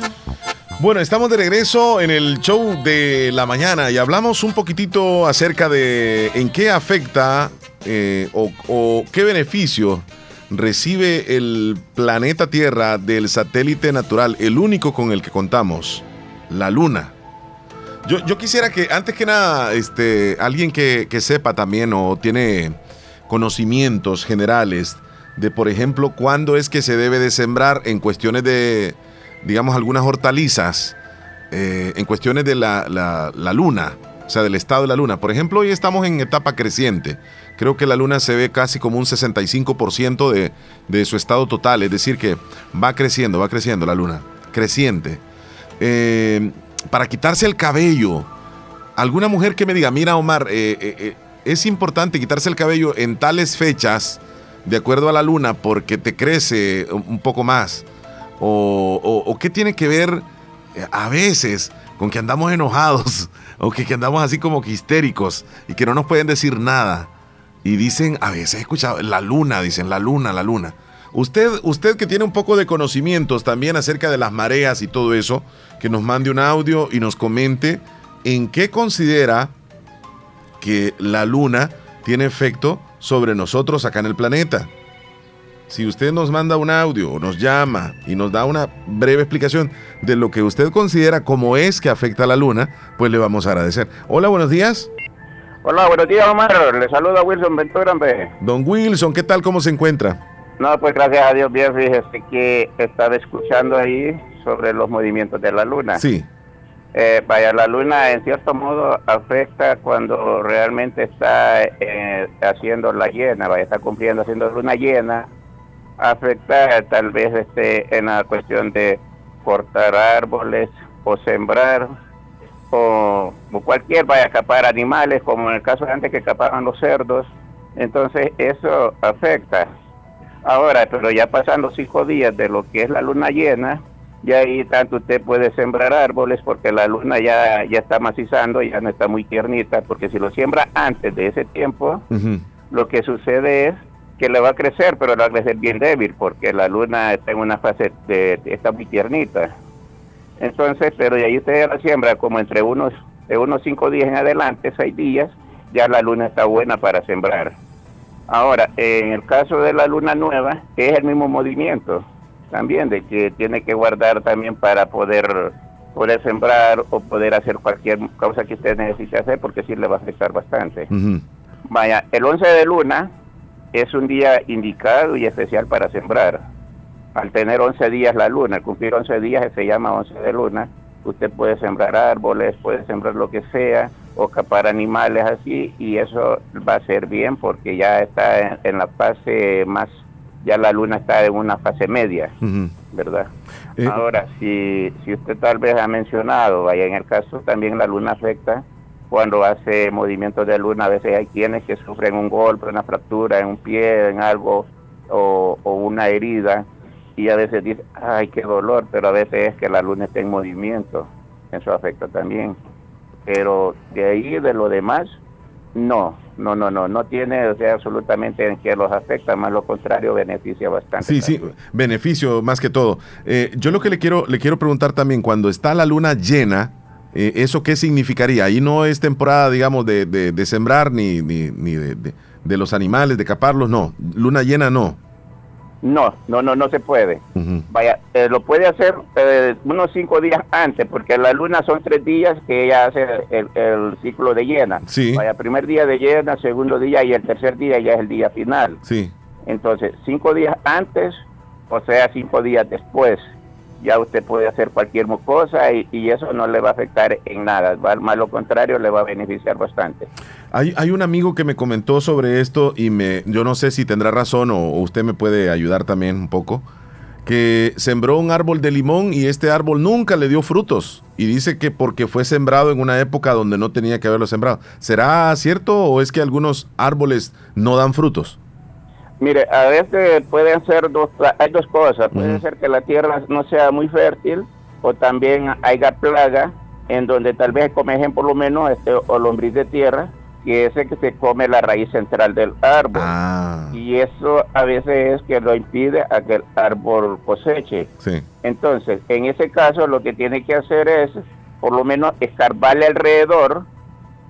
Bueno, estamos de regreso en el show de la mañana y hablamos un poquitito acerca de en qué afecta eh, o, qué beneficio recibe el planeta Tierra del satélite natural, el único con el que contamos, la Luna. Yo, quisiera que, antes que nada, este, alguien que, que sepa también o tiene conocimientos generales de, por ejemplo, cuándo es que se debe de sembrar en cuestiones de, digamos, algunas hortalizas, eh, en cuestiones de la, la- la luna, o sea, del estado de la luna. Por ejemplo, hoy estamos en etapa creciente. Creo que la luna se ve casi como un 65% de, de su estado total, es decir, que va creciendo, va creciendo la luna, creciente. Eh, para quitarse el cabello, alguna mujer que me diga, mira Omar, eh, eh, eh, es importante quitarse el cabello en tales fechas, de acuerdo a la luna, porque te crece un poco más. O, qué tiene que ver a veces con que andamos enojados o que, que andamos así como que histéricos y que no nos pueden decir nada. Y dicen, a veces he escuchado, la luna, dicen, la luna, la luna. Usted, usted que tiene un poco de conocimientos también acerca de las mareas y todo eso, que nos mande un audio y nos comente en qué considera que la luna tiene efecto sobre nosotros acá en el planeta. Si usted nos manda un audio o nos llama y nos da una breve explicación de lo que usted considera como es que afecta a la luna, pues le vamos a agradecer. Hola, buenos días. Hola, buenos días, Omar. Le saluda Wilson Ventura. Don Wilson, ¿qué tal? ¿Cómo se encuentra? No, pues gracias a Dios, bien, fíjese que estaba escuchando ahí sobre los movimientos de la luna. Sí. Eh, vaya, la luna en cierto modo afecta cuando realmente está eh, haciendo la llena, vaya, está cumpliendo haciendo luna llena, afecta tal vez este en la cuestión de cortar árboles o sembrar o, o cualquier vaya a escapar animales, como en el caso de antes que escapaban los cerdos. Entonces eso afecta. Ahora, pero ya pasan los cinco días de lo que es la luna llena, ya ahí tanto usted puede sembrar árboles porque la luna ya, ya está macizando, ya no está muy tiernita, porque si lo siembra antes de ese tiempo, lo que sucede es que le va a crecer, pero le va a crecer bien débil, porque la luna está en una fase de, está muy tiernita. Entonces, pero de ahí usted ya la siembra como entre unos, de unos cinco días en adelante, seis días, ya la luna está buena para sembrar. Ahora, en el caso de la luna nueva, es el mismo movimiento también, de que tiene que guardar también para poder poder sembrar o poder hacer cualquier cosa que usted necesite hacer, porque sí le va a afectar bastante. Vaya, el 11 de luna es un día indicado y especial para sembrar. Al tener 11 días la luna, al cumplir 11 días se llama 11 de luna, usted puede sembrar árboles, puede sembrar lo que sea, o capar animales así, y eso va a ser bien porque ya está en, la fase más, ya la luna está en una fase media, ¿verdad? Eh, Ahora, si, si usted tal vez ha mencionado, vaya, en el caso también la luna afecta cuando hace movimientos de luna, a veces hay quienes que sufren un golpe, una fractura en un pie, en algo, o, o una herida, y a veces dice, ay, qué dolor, pero a veces es que la luna está en movimiento, eso afecta también. Pero de ahí, de lo demás, no, no, no, no, no tiene o sea, absolutamente en que los afecta, más lo contrario, beneficia bastante. Sí, sí, beneficio más que todo. Eh, yo lo que le quiero, le quiero preguntar también, cuando está la luna llena, eh, ¿eso qué significaría? Ahí no es temporada, digamos, de, de, sembrar ni, ni, ni de, de, los animales, de caparlos, no. Luna llena no. No, no, no, no se puede. Vaya, eh, lo puede hacer eh, unos cinco días antes, porque la luna son tres días que ella hace el, ciclo de llena. Sí. Vaya, primer día de llena, segundo día y el tercer día ya es el día final. Sí. Entonces, cinco días antes, o sea, cinco días después, ya usted puede hacer cualquier cosa y, eso no le va a afectar en nada. Más lo contrario, le va a beneficiar bastante. Hay, hay, un amigo que me comentó sobre esto y me, yo no sé si tendrá razón o, usted me puede ayudar también un poco, que sembró un árbol de limón y este árbol nunca le dio frutos. Y dice que porque fue sembrado en una época donde no tenía que haberlo sembrado. ¿Será cierto o es que algunos árboles no dan frutos? Mire, a veces pueden ser dos, hay dos cosas. Puede ser que la tierra no sea muy fértil o también haya plaga en donde tal vez come por lo menos este, o lombriz de tierra que es el que se come la raíz central del árbol. Ah. Y eso a veces es que lo impide a que el árbol coseche. Entonces, en ese caso lo que tiene que hacer es, por lo menos, escarbarle alrededor,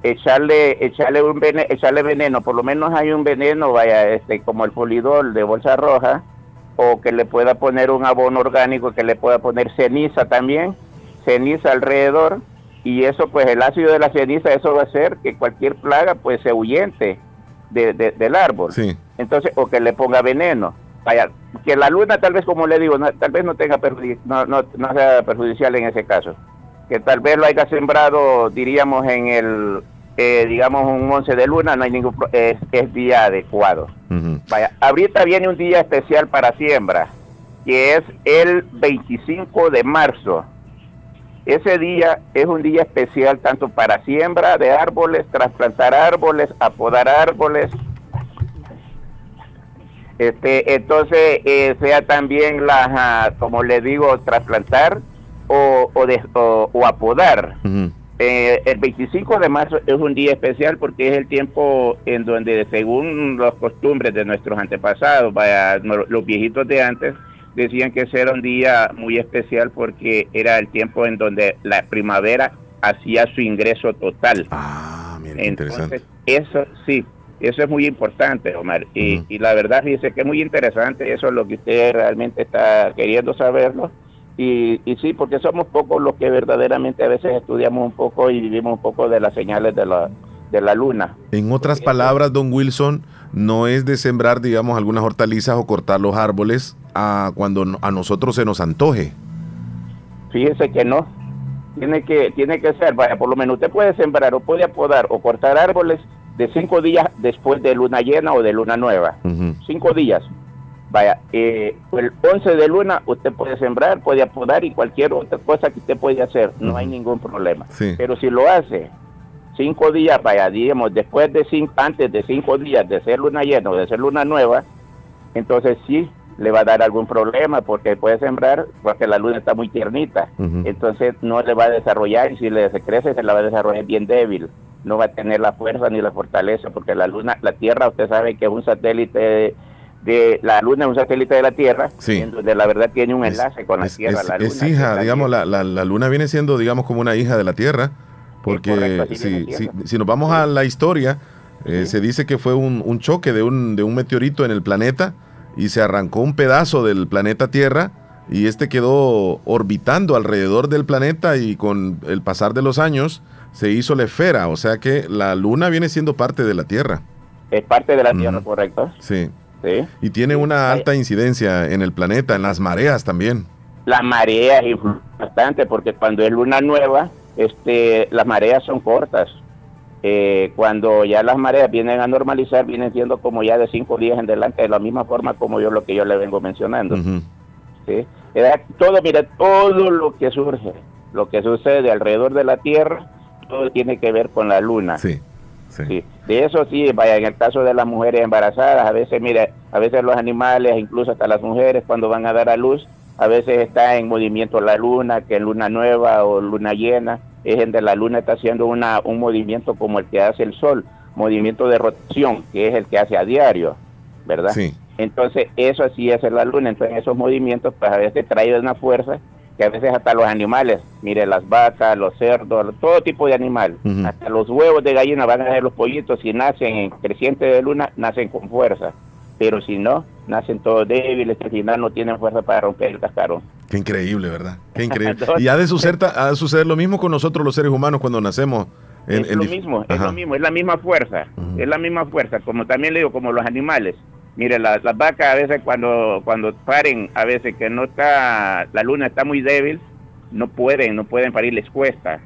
echarle echarle un veneno, echarle veneno, por lo menos hay un veneno, vaya, este como el polidol de bolsa roja, o que le pueda poner un abono orgánico, que le pueda poner ceniza también, ceniza alrededor, y eso pues el ácido de la ceniza eso va a hacer que cualquier plaga pues se huyente de, del árbol. Entonces o que le ponga veneno. Vaya que la luna tal vez como le digo tal vez no tenga no, no, no, sea perjudicial en ese caso. Que tal vez lo haya sembrado diríamos en el eh, digamos un 11 de luna no hay ningún es, es día adecuado vaya ahorita viene un día especial para siembra que es el 25 de marzo ese día es un día especial tanto para siembra de árboles, trasplantar árboles, apodar árboles. Este, entonces, eh, sea también la, como le digo, trasplantar o, o, apodar. Eh, el 25 de marzo es un día especial porque es el tiempo en donde, según las costumbres de nuestros antepasados, vaya, los viejitos de antes, decían que ese era un día muy especial porque era el tiempo en donde la primavera hacía su ingreso total. Ah, mira, Entonces, eso sí, eso es muy importante, Omar. Y, la verdad, dice que es muy interesante, eso es lo que usted realmente está queriendo saberlo. Y, y sí, porque somos pocos los que verdaderamente a veces estudiamos un poco y vivimos un poco de las señales de la, de la luna. En otras palabras, don Wilson, no es de sembrar, digamos, algunas hortalizas o cortar los árboles a cuando a nosotros se nos antoje. Fíjese que no. Tiene que, tiene que ser, vaya, por lo menos usted puede sembrar o puede apodar o cortar árboles de cinco días después de luna llena o de luna nueva. Cinco días. Vaya, eh, el 11 de luna usted puede sembrar, puede apodar y cualquier otra cosa que usted puede hacer, no hay ningún problema. Sí. Pero si lo hace cinco días, vaya, digamos, después de cinco, antes de cinco días de ser luna llena o de ser luna nueva, entonces sí le va a dar algún problema porque puede sembrar porque la luna está muy tiernita. Entonces no le va a desarrollar y si le crece se la va a desarrollar bien débil. No va a tener la fuerza ni la fortaleza porque la luna, la Tierra, usted sabe que es un satélite de, la luna es un satélite de la Tierra, Sí. en donde la verdad tiene un enlace con la Es, Tierra. es- la luna, es hija, digamos, la, la- la luna viene siendo, digamos, como una hija de la Tierra, porque correcto, si, si, si nos vamos a la historia, eh, se dice que fue un, un choque de un, de un meteorito en el planeta y se arrancó un pedazo del planeta Tierra y este quedó orbitando alrededor del planeta y con el pasar de los años se hizo la esfera, o sea que la luna viene siendo parte de la Tierra. es parte de la Tierra, correcto. Sí. Sí. Y tiene una alta incidencia en el planeta, en las mareas también. las mareas influyen bastante porque cuando es luna nueva, este, las mareas son cortas. Eh, cuando ya las mareas vienen a normalizar, vienen siendo como ya de cinco días en adelante, de la misma forma como yo lo que yo le vengo mencionando. todo, mira, todo lo que surge, lo que sucede alrededor de la Tierra, todo tiene que ver con la luna. Sí. Sí. De eso sí, vaya, en el caso de las mujeres embarazadas, a veces, mira, a veces los animales, incluso hasta las mujeres, cuando van a dar a luz, a veces está en movimiento la luna, que es luna nueva o luna llena, es donde la luna está haciendo una, un movimiento como el que hace el sol, movimiento de rotación, que es el que hace a diario, ¿verdad? Sí. Entonces, eso así es la luna. Entonces, esos movimientos, pues a veces trae una fuerza que a veces hasta los animales, mire, las vacas, los cerdos, todo tipo de animal, hasta los huevos de gallina van a ser los pollitos, si nacen en creciente de luna, nacen con fuerza. Pero si no, nacen todos débiles, que al final no tienen fuerza para romper el cascarón. Qué increíble, ¿verdad? Qué increíble. Y ha de, suceder, ha de suceder lo mismo con nosotros los seres humanos cuando nacemos. En, es en lo mismo, es lo mismo, es la misma fuerza, es la misma fuerza, como también le digo, como los animales. Mire, la- las vacas a veces cuando, cuando paren, a veces que no está, la luna está muy débil, no pueden, no pueden parir, les cuesta.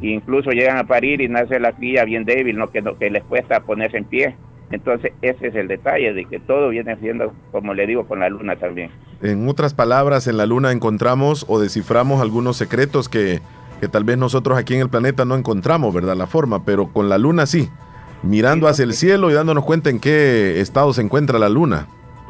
Incluso llegan a parir y nace la cría bien débil, no que, no- que les cuesta ponerse en pie. Entonces, ese es el detalle de que todo viene siendo, como le digo, con la luna también. En otras palabras, en la luna encontramos o desciframos algunos secretos que, que tal vez nosotros aquí en el planeta no encontramos, ¿verdad? La forma, pero con la luna sí. Mirando hacia el cielo y dándonos cuenta en qué estado se encuentra la luna.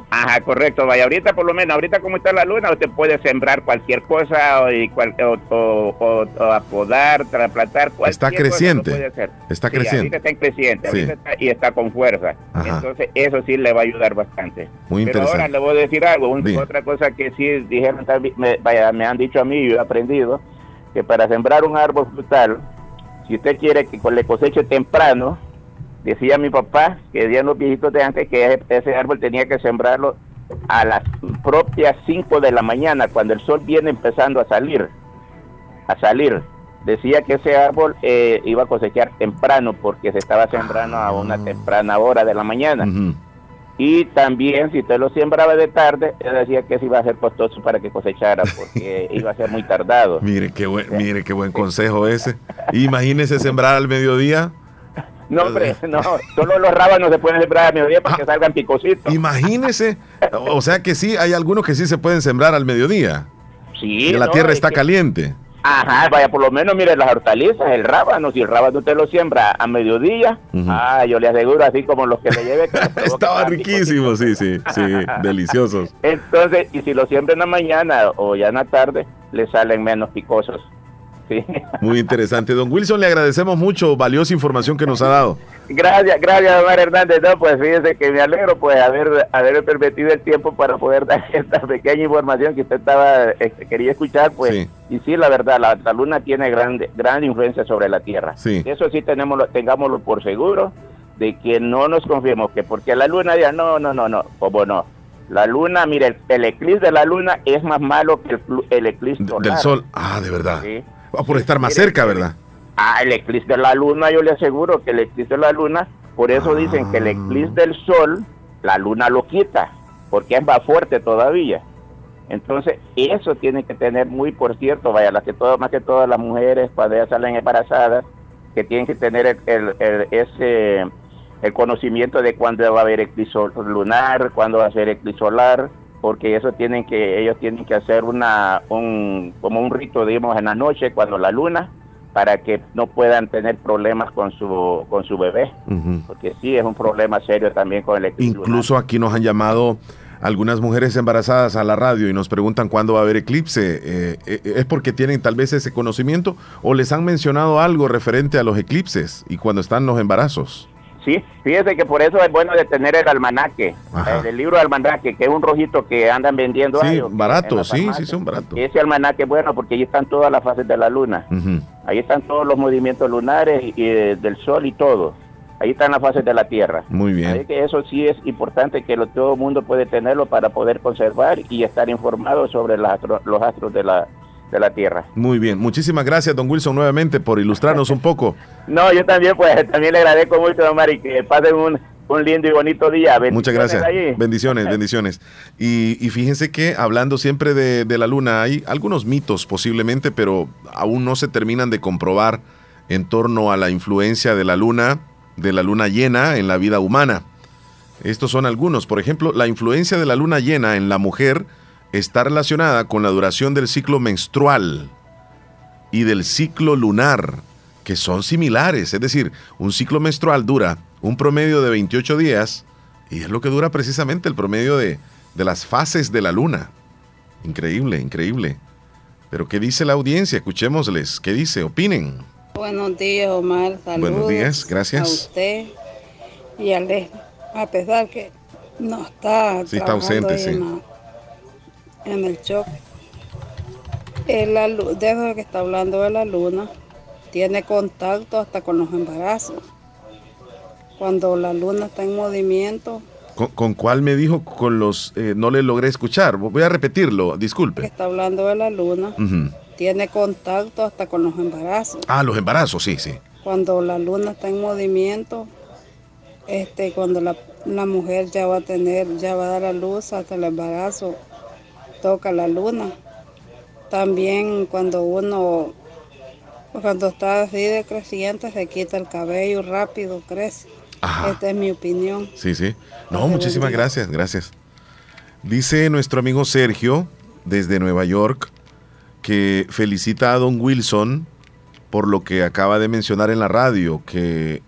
Ajá, correcto. Vaya, ahorita por lo menos, ahorita como está la luna, usted puede sembrar cualquier cosa o, y cual- o, o- o- o apodar, trasplantar, cualquier Está cosa creciente. puede hacer. Está Sí, creciente. está en creciente, Sí. y está con fuerza. Ajá. Entonces, eso sí le va a ayudar bastante. Muy Pero interesante. ahora le voy a decir algo, un- otra cosa que sí dijeron me, vaya, me han dicho a mí y yo he aprendido, que para sembrar un árbol frutal, si usted quiere que le coseche temprano, decía mi papá, que decían los viejitos de antes, que ese- árbol tenía que sembrarlo a las propias 5 de la mañana, cuando el sol viene empezando a salir, a salir. Decía que ese árbol eh, iba a cosechar temprano porque se estaba sembrando a una temprana hora de la mañana. Y también, si usted lo sembraba de tarde, él decía que eso iba a ser costoso para que cosechara porque iba a ser muy tardado. Mire qué buen, mire qué buen consejo ese. Imagínese sembrar al mediodía. No, hombre, no, solo los rábanos se pueden sembrar a mediodía para que salgan picositos. Imagínese. O sea que sí, hay algunos que sí se pueden sembrar al mediodía. Sí, que la no, tierra es está que- caliente. Ajá, vaya, por lo menos mire las hortalizas, el rábano, si el rábano usted lo siembra a mediodía, Ujú. ah, yo le aseguro, así como los que le lleve. que le provoca Estaba más riquísimo, sí, sí, sí, deliciosos. Entonces, y si lo siembra en la mañana o ya en la tarde, le salen menos picosos. Sí. Muy interesante. Don Wilson, le agradecemos mucho, valiosa información que nos ha dado. Gracias, gracias, Omar Hernández. No, pues fíjese que me alegro pues haber, haber permitido el tiempo para poder dar esta pequeña información que usted estaba este, quería escuchar, pues. Sí. Y sí, la verdad, la, la luna tiene grande, gran influencia sobre la Tierra. Sí. Eso sí tenemos, tengámoslo por seguro, de que no nos confiemos, que porque la luna diga, no, no, no, no, como no. La luna, mire, el, el eclipse de la luna es más malo que el, el eclipse solar. Del sol. Ah, de verdad. Sí. Va por estar más cerca, ¿verdad? Ah, el eclipse de la luna, yo le aseguro que el eclipse de la luna, por eso dicen que el eclipse del sol, la luna lo quita, porque es más fuerte todavía. Entonces, eso tiene que tener muy por cierto, vaya, las que todo, más que todas las mujeres cuando ellas salen embarazadas, que tienen que tener el, el- el- ese, el conocimiento de cuándo va a haber eclipse lunar, cuándo va a ser eclipse solar, porque eso tienen que ellos tienen que hacer una un como un rito digamos en la noche cuando la luna para que no puedan tener problemas con su con su bebé, porque sí es un problema serio también con el eclipse lunar. Incluso aquí nos han llamado algunas mujeres embarazadas a la radio y nos preguntan cuándo va a haber eclipse. Eh, eh, ¿Es porque tienen tal vez ese conocimiento o les han mencionado algo referente a los eclipses y cuando están los embarazos? Sí, fíjese que por eso es bueno de tener el almanaque, Ajá. el, libro de almanaque, que es un rojito que andan vendiendo Sí, barato, sí, sí, son baratos. Ese almanaque es bueno porque ahí están todas las fases de la luna. Ujú. Ahí están todos los movimientos lunares y, y del sol y todo. Ahí están las fases de la Tierra. Muy bien. Así que eso sí es importante que lo- todo el mundo puede tenerlo para poder conservar y estar informado sobre las astro- los astros de la, de la Tierra. Muy bien. Muchísimas gracias, don Wilson, nuevamente por ilustrarnos un poco. No, yo también pues también le agradezco mucho, don Mari, que pasen un, un lindo y bonito día. Muchas gracias. Bendiciones, bendiciones. Y, y fíjense que hablando siempre de, de la luna, hay algunos mitos posiblemente, pero aún no se terminan de comprobar en torno a la influencia de la luna, de la luna llena en la vida humana. Estos son algunos. Por ejemplo, la influencia de la luna llena en la mujer está relacionada con la duración del ciclo menstrual y del ciclo lunar, que son similares. Es decir, un ciclo menstrual dura un promedio de 28 días y es lo que dura precisamente el promedio de, de las fases de la luna. Increíble, increíble. Pero ¿qué dice la audiencia? Escuchémosles. ¿Qué dice? Opinen. Buenos días, Omar. Saludos Buenos días, gracias. A usted y a a pesar que no está, Sí, está ausente, sí. la- en el shop. Eh, la lu- de eso que está hablando de la luna, tiene contacto hasta con los embarazos. Cuando la luna está en movimiento, ¿Con, con cuál me dijo? Con los... eh, no le logré escuchar. Voy a repetirlo, que disculpe. está hablando de la luna, tiene contacto hasta con los embarazos. Ah, los embarazos, sí, sí. cuando la luna está en movimiento, este, cuando la, la mujer ya va a tener, ya va a dar a luz hasta el embarazo, toca la luna. También cuando uno, cuando está así de creciente, se quita el cabello rápido, crece. Esta es mi opinión. Sí, sí. No, muchísimas gracias, gracias. Dice nuestro amigo Sergio, desde Nueva York, que felicita a don Wilson por lo que acaba de mencionar en la radio, que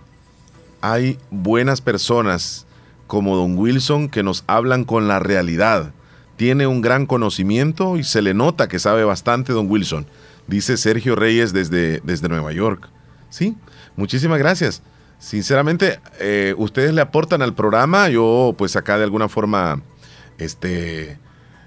hay buenas personas como don Wilson que nos hablan con la realidad. Tiene un gran conocimiento y se le nota que sabe bastante don Wilson, dice Sergio Reyes desde, desde Nueva York. Sí, muchísimas gracias. Sinceramente, eh, ustedes le aportan al programa, yo pues acá de alguna forma este,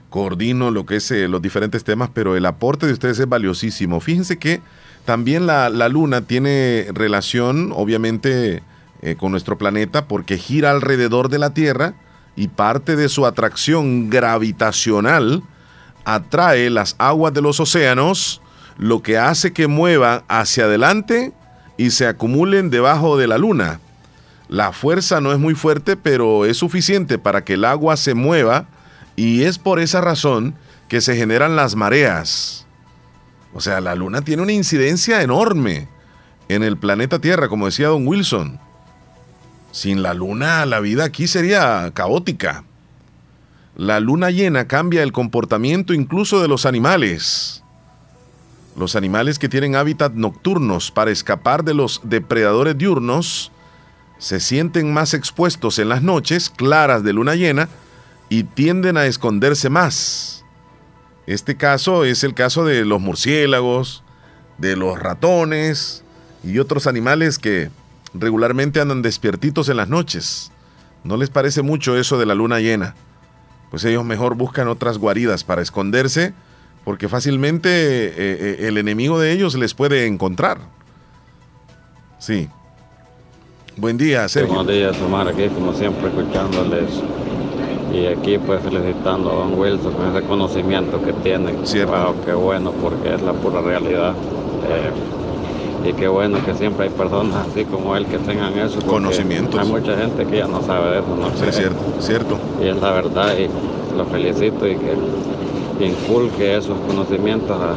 coordino lo que es eh, los diferentes temas, pero el aporte de ustedes es valiosísimo. Fíjense que también la, la luna tiene relación, obviamente, eh, con nuestro planeta porque gira alrededor de la Tierra y parte de su atracción gravitacional atrae las aguas de los océanos, lo que hace que mueva hacia adelante y se acumulen debajo de la luna. La fuerza no es muy fuerte, pero es suficiente para que el agua se mueva y es por esa razón que se generan las mareas. O sea, la luna tiene una incidencia enorme en el planeta Tierra, como decía don Wilson. Sin la luna, la vida aquí sería caótica. La luna llena cambia el comportamiento incluso de los animales. Los animales que tienen hábitat nocturnos para escapar de los depredadores diurnos se sienten más expuestos en las noches claras de luna llena y tienden a esconderse más. Este caso es el caso de los murciélagos, de los ratones y otros animales que regularmente andan despiertitos en las noches. ¿No les parece mucho eso de la luna llena? Pues ellos mejor buscan otras guaridas para esconderse porque fácilmente eh, eh, el enemigo de ellos les puede encontrar. Sí. Buen día, Sergio. Buenos días, Omar, aquí como siempre escuchándoles. Y aquí pues felicitando a Don Wilson con ese conocimiento que tiene. Wow, qué bueno, porque es la pura realidad. Eh, y qué bueno que siempre hay personas así como él que tengan eso. Conocimientos. Hay mucha gente que ya no sabe de eso, ¿no? Sí, es cierto, cierto. Y es la verdad, y lo felicito y que inculque esos conocimientos a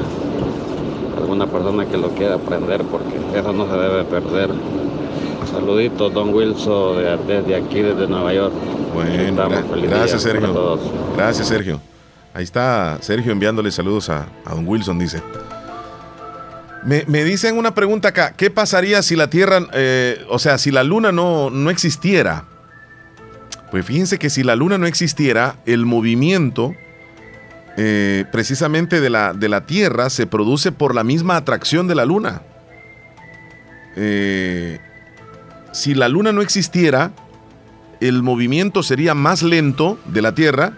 alguna persona que lo quiera aprender, porque eso no se debe perder. Saluditos, don Wilson, desde aquí, desde Nueva York. Bueno, gracias Sergio. Gracias Sergio. Ahí está Sergio enviándole saludos a, don Wilson, dice. Me, dicen una pregunta acá, ¿qué pasaría si la Tierra, eh, o sea, si la Luna no, no existiera? Pues fíjense que si la Luna no existiera, el movimiento eh, precisamente de la, de la Tierra se produce por la misma atracción de la Luna. Eh, si la Luna no existiera, el movimiento sería más lento de la Tierra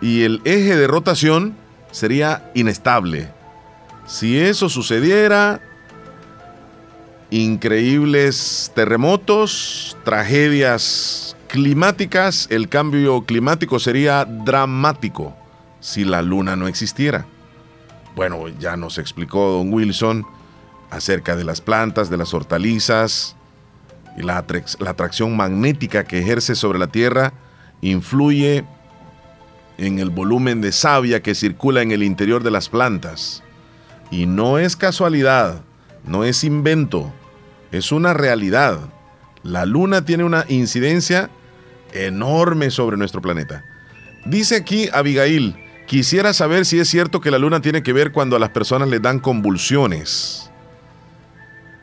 y el eje de rotación sería inestable. Si eso sucediera, increíbles terremotos, tragedias climáticas, el cambio climático sería dramático si la luna no existiera. Bueno, ya nos explicó don Wilson acerca de las plantas, de las hortalizas y la, la atracción magnética que ejerce sobre la Tierra influye en el volumen de savia que circula en el interior de las plantas. Y no es casualidad, no es invento, es una realidad. La luna tiene una incidencia enorme sobre nuestro planeta. Dice aquí Abigail, quisiera saber si es cierto que la luna tiene que ver cuando a las personas le dan convulsiones.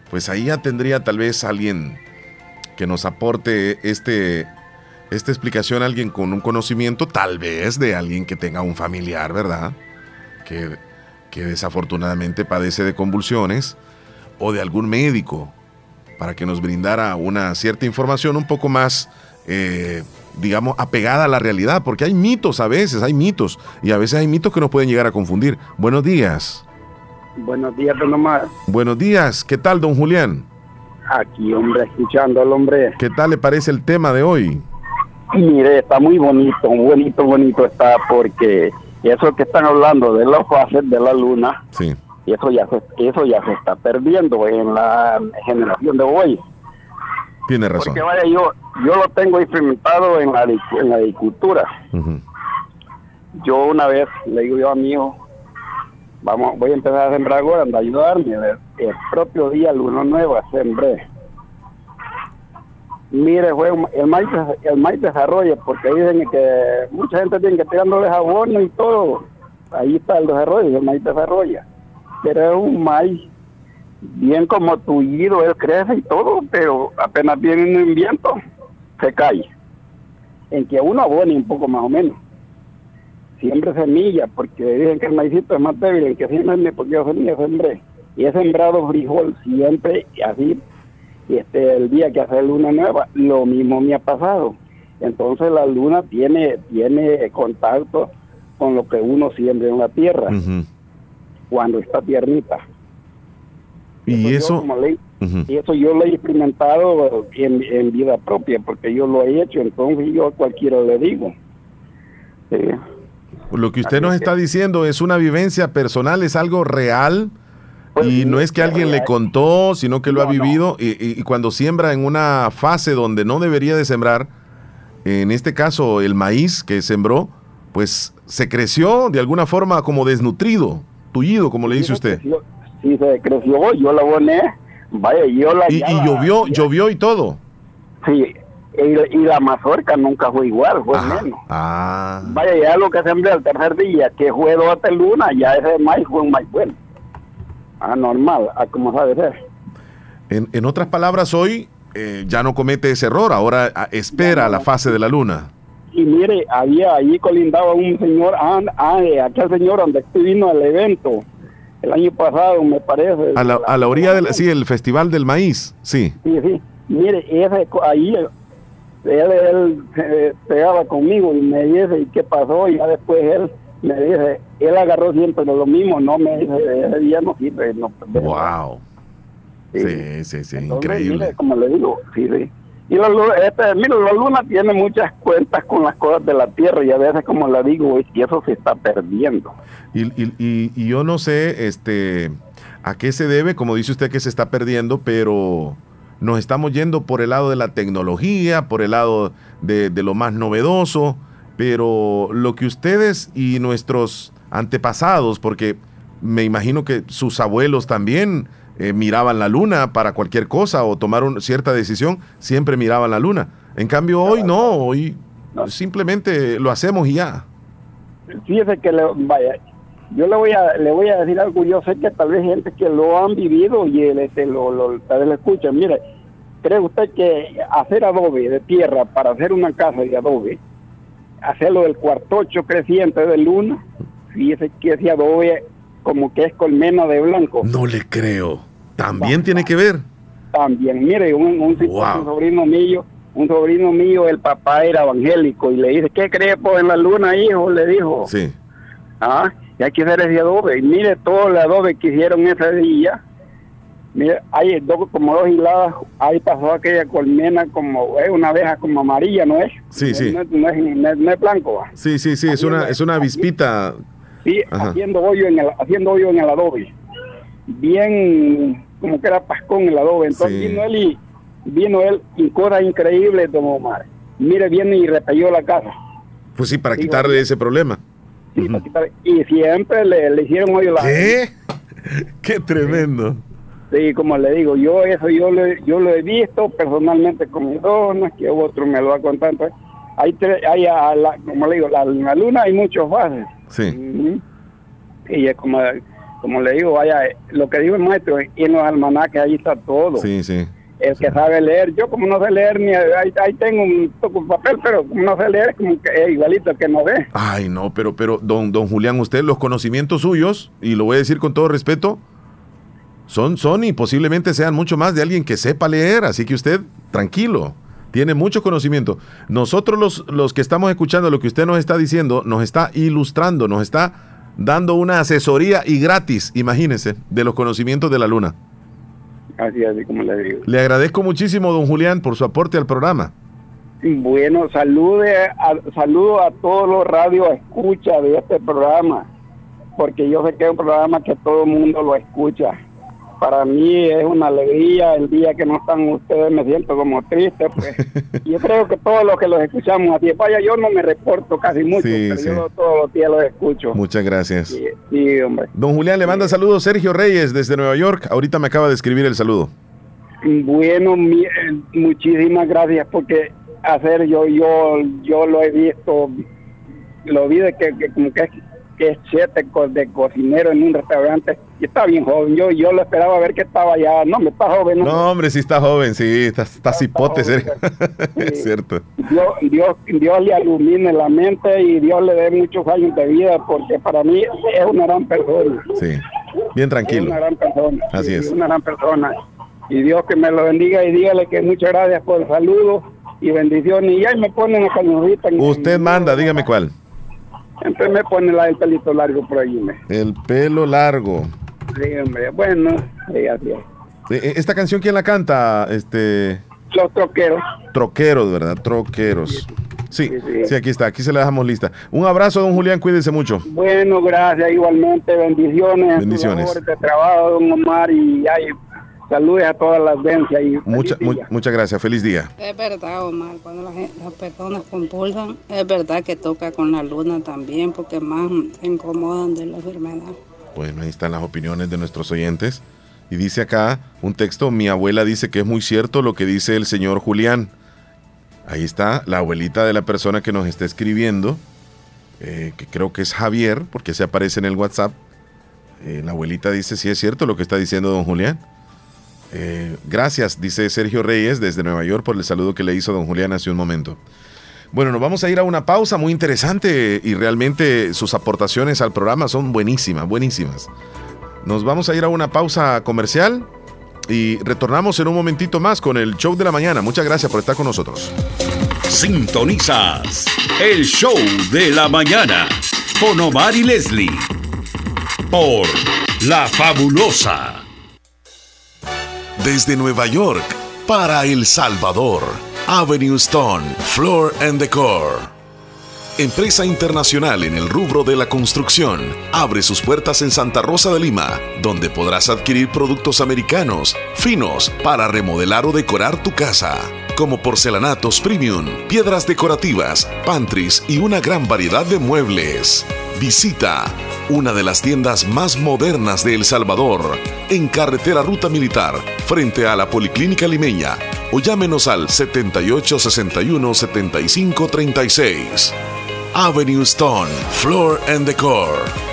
Pues ahí ya tendría tal vez alguien que nos aporte este esta explicación alguien con un conocimiento, tal vez de alguien que tenga un familiar, ¿verdad? Que, que desafortunadamente padece de convulsiones, o de algún médico, para que nos brindara una cierta información un poco más, eh, digamos, apegada a la realidad, porque hay mitos a veces, hay mitos, y a veces hay mitos que nos pueden llegar a confundir. Buenos días. Buenos días, don Omar. Buenos días, ¿qué tal, don Julián? Aquí, hombre, escuchando al hombre. ¿Qué tal le parece el tema de hoy? Mire, está muy bonito, bonito, bonito está porque eso que están hablando de los fases de la luna, sí. eso ya se, eso ya se está perdiendo en la generación de hoy. Tiene razón. Porque vaya, yo, yo lo tengo experimentado en la, en la agricultura. Yo una vez le digo yo a mi hijo, vamos, voy a empezar a sembrar ahora, anda a ayudarme. El, el propio día luna nueva sembré Mire, fue el maíz, el maíz desarrolla, porque dicen que mucha gente tiene que tirándole jabón y todo. Ahí está el desarrollo, el maíz desarrolla. Pero es un maíz bien como tullido, él crece y todo, pero apenas viene un viento, se cae. En que uno abone un poco más o menos. Siempre semilla, porque dicen que el maicito es más débil, en que siempre porque yo semilla sembré. Y he sembrado frijol siempre así y este el día que hace luna nueva, lo mismo me ha pasado. Entonces la luna tiene, tiene contacto con lo que uno siembra en la tierra, cuando está tiernita. Y eso... Y eso yo lo he experimentado en, en, vida propia, porque yo lo he hecho, entonces yo a cualquiera le digo. Lo que usted nos está diciendo es una vivencia personal, es algo real pues y no es que alguien le contó, sino que lo ha vivido. Y, cuando siembra en una fase donde no debería de sembrar, en este caso el maíz que sembró, pues se creció de alguna forma como desnutrido, tullido, como le dice usted. sí, se creció, yo la aboné, vaya, yo la... Y, y llovió, llovió y todo. Sí, y, la mazorca nunca fue igual, fue menos. Ah. Vaya, ya lo que sembré el tercer día, que fue dos luna, ya ese maíz fue un maíz bueno anormal, a como sabe ser. En, en otras palabras, hoy eh, ya no comete ese error, ahora ah, espera la fase de la luna. Y mire, había ahí colindaba un señor, ah, ah, aquel señor donde vino al evento el año pasado, me parece. A la, a la orilla del, sí, el Festival del Maíz, sí. Sí, sí. Mire, ese, ahí él, él, eh, pegaba conmigo y me dice, ¿y qué pasó? Y ya después él me dice, él agarró siempre lo mismo, no me dice, ese día no sirve. No, wow. Sí, sí, sí, increíble. como le digo, sí, sí. Y la, este, mira, la luna tiene muchas cuentas con las cosas de la Tierra y a veces, como le digo, y eso se está perdiendo. Y, y, y, yo no sé este, a qué se debe, como dice usted que se está perdiendo, pero nos estamos yendo por el lado de la tecnología, por el lado de, de lo más novedoso pero lo que ustedes y nuestros antepasados, porque me imagino que sus abuelos también eh, miraban la luna para cualquier cosa o tomar una cierta decisión, siempre miraban la luna. En cambio hoy no, hoy simplemente lo hacemos y ya. Fíjese que, le, vaya, yo le voy a le voy a decir algo, yo sé que tal vez gente que lo han vivido y el, este, lo, lo, tal vez lo escuchan, mire, ¿cree usted que hacer adobe de tierra para hacer una casa de adobe, hacerlo del cuartocho creciente de luna, fíjese que ese adobe como que es colmena de blanco? No le creo. También tiene que ver. También, mire, un, un, un sobrino mío, un sobrino mío, el papá era evangélico y le dice, ¿qué cree pues en la luna, hijo? Le dijo. Sí. Ah, y hay que hacer ese adobe. Y mire todo el adobe que hicieron ese día. Mire, hay dos, como dos hiladas, ahí pasó aquella colmena como, es una abeja como amarilla, ¿no es? Sí, sí. No, es, no es- no es- no es blanco. ¿va? Sí, sí, sí, es una, es una. Sí, Ajá. haciendo hoyo en el haciendo hoyo en el adobe. Bien, como que era pascón el adobe. Entonces Sí. vino él y vino él y cosa increíble, don Omar. Mire, viene y repelló la casa. Pues sí, para quitarle ese problema. Sí, para quitar- Y siempre le, le hicieron hoyo la ¿Qué? Qué tremendo. Sí, como le digo, yo eso yo lo, yo lo he visto personalmente con mis dos, no es que otro me lo va a contar. Entonces, hay, tres, hay a la- como le digo, la, en la luna hay muchos fases. Sí. Y es como, como le digo, vaya, lo que dijo el maestro, en los almanaques ahí está todo. Sí, sí. El que sabe leer, yo como no sé leer, ni ahí, ahí tengo un toco de papel, pero como no sé leer, es como que es igualito que no ve. Ay, no, pero, pero, don, don Julián, usted, los conocimientos suyos, y lo voy a decir con todo respeto, son, son y posiblemente sean mucho más de alguien que sepa leer, así que usted, tranquilo, tiene mucho conocimiento. Nosotros los, los que estamos escuchando lo que usted nos está diciendo, nos está ilustrando, nos está dando una asesoría y gratis, imagínese, de los conocimientos de la luna. Así, así como le digo. Le agradezco muchísimo, don Julián, por su aporte al programa. Bueno, salude a, saludo a todos los radios escucha de este programa, porque yo sé que es un programa que todo el mundo lo escucha. Para mí es una alegría el día que no están ustedes, me siento como triste. Pues. yo creo que todos los que los escuchamos así, vaya, yo no me reporto casi mucho, Sí, pero sí. yo todos los días los escucho. Muchas gracias. Sí, sí, hombre. Don Julián, le manda saludos Sergio Reyes desde Nueva York. Ahorita me acaba de escribir el saludo. Bueno, mi- eh, muchísimas gracias porque hacer yo yo yo lo he visto, lo vi de que, que como que, es- que es co- de cocinero en un restaurante y está bien joven. Yo yo lo esperaba ver que estaba ya, no, me está joven. ¿no? No, hombre, sí está joven, sí, está, está cipote, Sergio. es cierto. Dios, Dios, Dios le ilumine la mente y Dios le dé muchos años de vida porque para mí es una gran persona. Sí, bien Es tranquilo. una gran persona. Así sí, es. Una gran persona. Y Dios que me lo bendiga y dígale que muchas gracias por el saludo y bendiciones. Y ahí me ponen la en- Usted manda, dígame cuál. Siempre me pone la del pelito largo por ahí. Me. El pelo largo. Sí, hombre. Bueno, sí, así es. Eh, eh, Esta canción, ¿quién la canta? Este. Los troqueros. Troqueros, ¿verdad? Troqueros. Sí, sí. sí, aquí está, aquí se la dejamos lista. Un abrazo, don Julián, cuídese mucho. Bueno, gracias igualmente. Bendiciones. Bendiciones. labores de trabajo, don Omar. Y ay, saludes a todas las vencias. Y Mucha- mu- muchas gracias, feliz día. Es verdad, Omar, cuando la gen- las personas compulsan, es verdad que toca con la luna también, porque más se incomodan de la enfermedad. Bueno, ahí están las opiniones de nuestros oyentes. Y dice acá un texto, mi abuela dice que es muy cierto lo que dice el señor Julián. Ahí está la abuelita de la persona que nos está escribiendo, eh, que creo que es Javier, porque se aparece en el WhatsApp. Eh, la abuelita dice, sí es cierto lo que está diciendo don Julián. Eh, gracias, dice Sergio Reyes desde Nueva York por el saludo que le hizo don Julián hace un momento. Bueno, nos vamos a ir a una pausa muy interesante y realmente sus aportaciones al programa son buenísimas, buenísimas. Nos vamos a ir a una pausa comercial y retornamos en un momentito más con el show de la mañana. Muchas gracias por estar con nosotros. Sintonizas el show de la mañana con Omar y Leslie por La Fabulosa. Desde Nueva York para El Salvador, Avenue Stone, Floor and Decor. Empresa internacional en el rubro de la construcción, abre sus puertas en Santa Rosa de Lima, donde podrás adquirir productos americanos, finos, para remodelar o decorar tu casa, como porcelanatos premium, piedras decorativas, pantries y una gran variedad de muebles. Visita una de las tiendas más modernas de El Salvador, en carretera Ruta Militar, frente a la Policlínica Limeña, o llámenos al 7861-7536. Avenue Stone, Floor and Decor.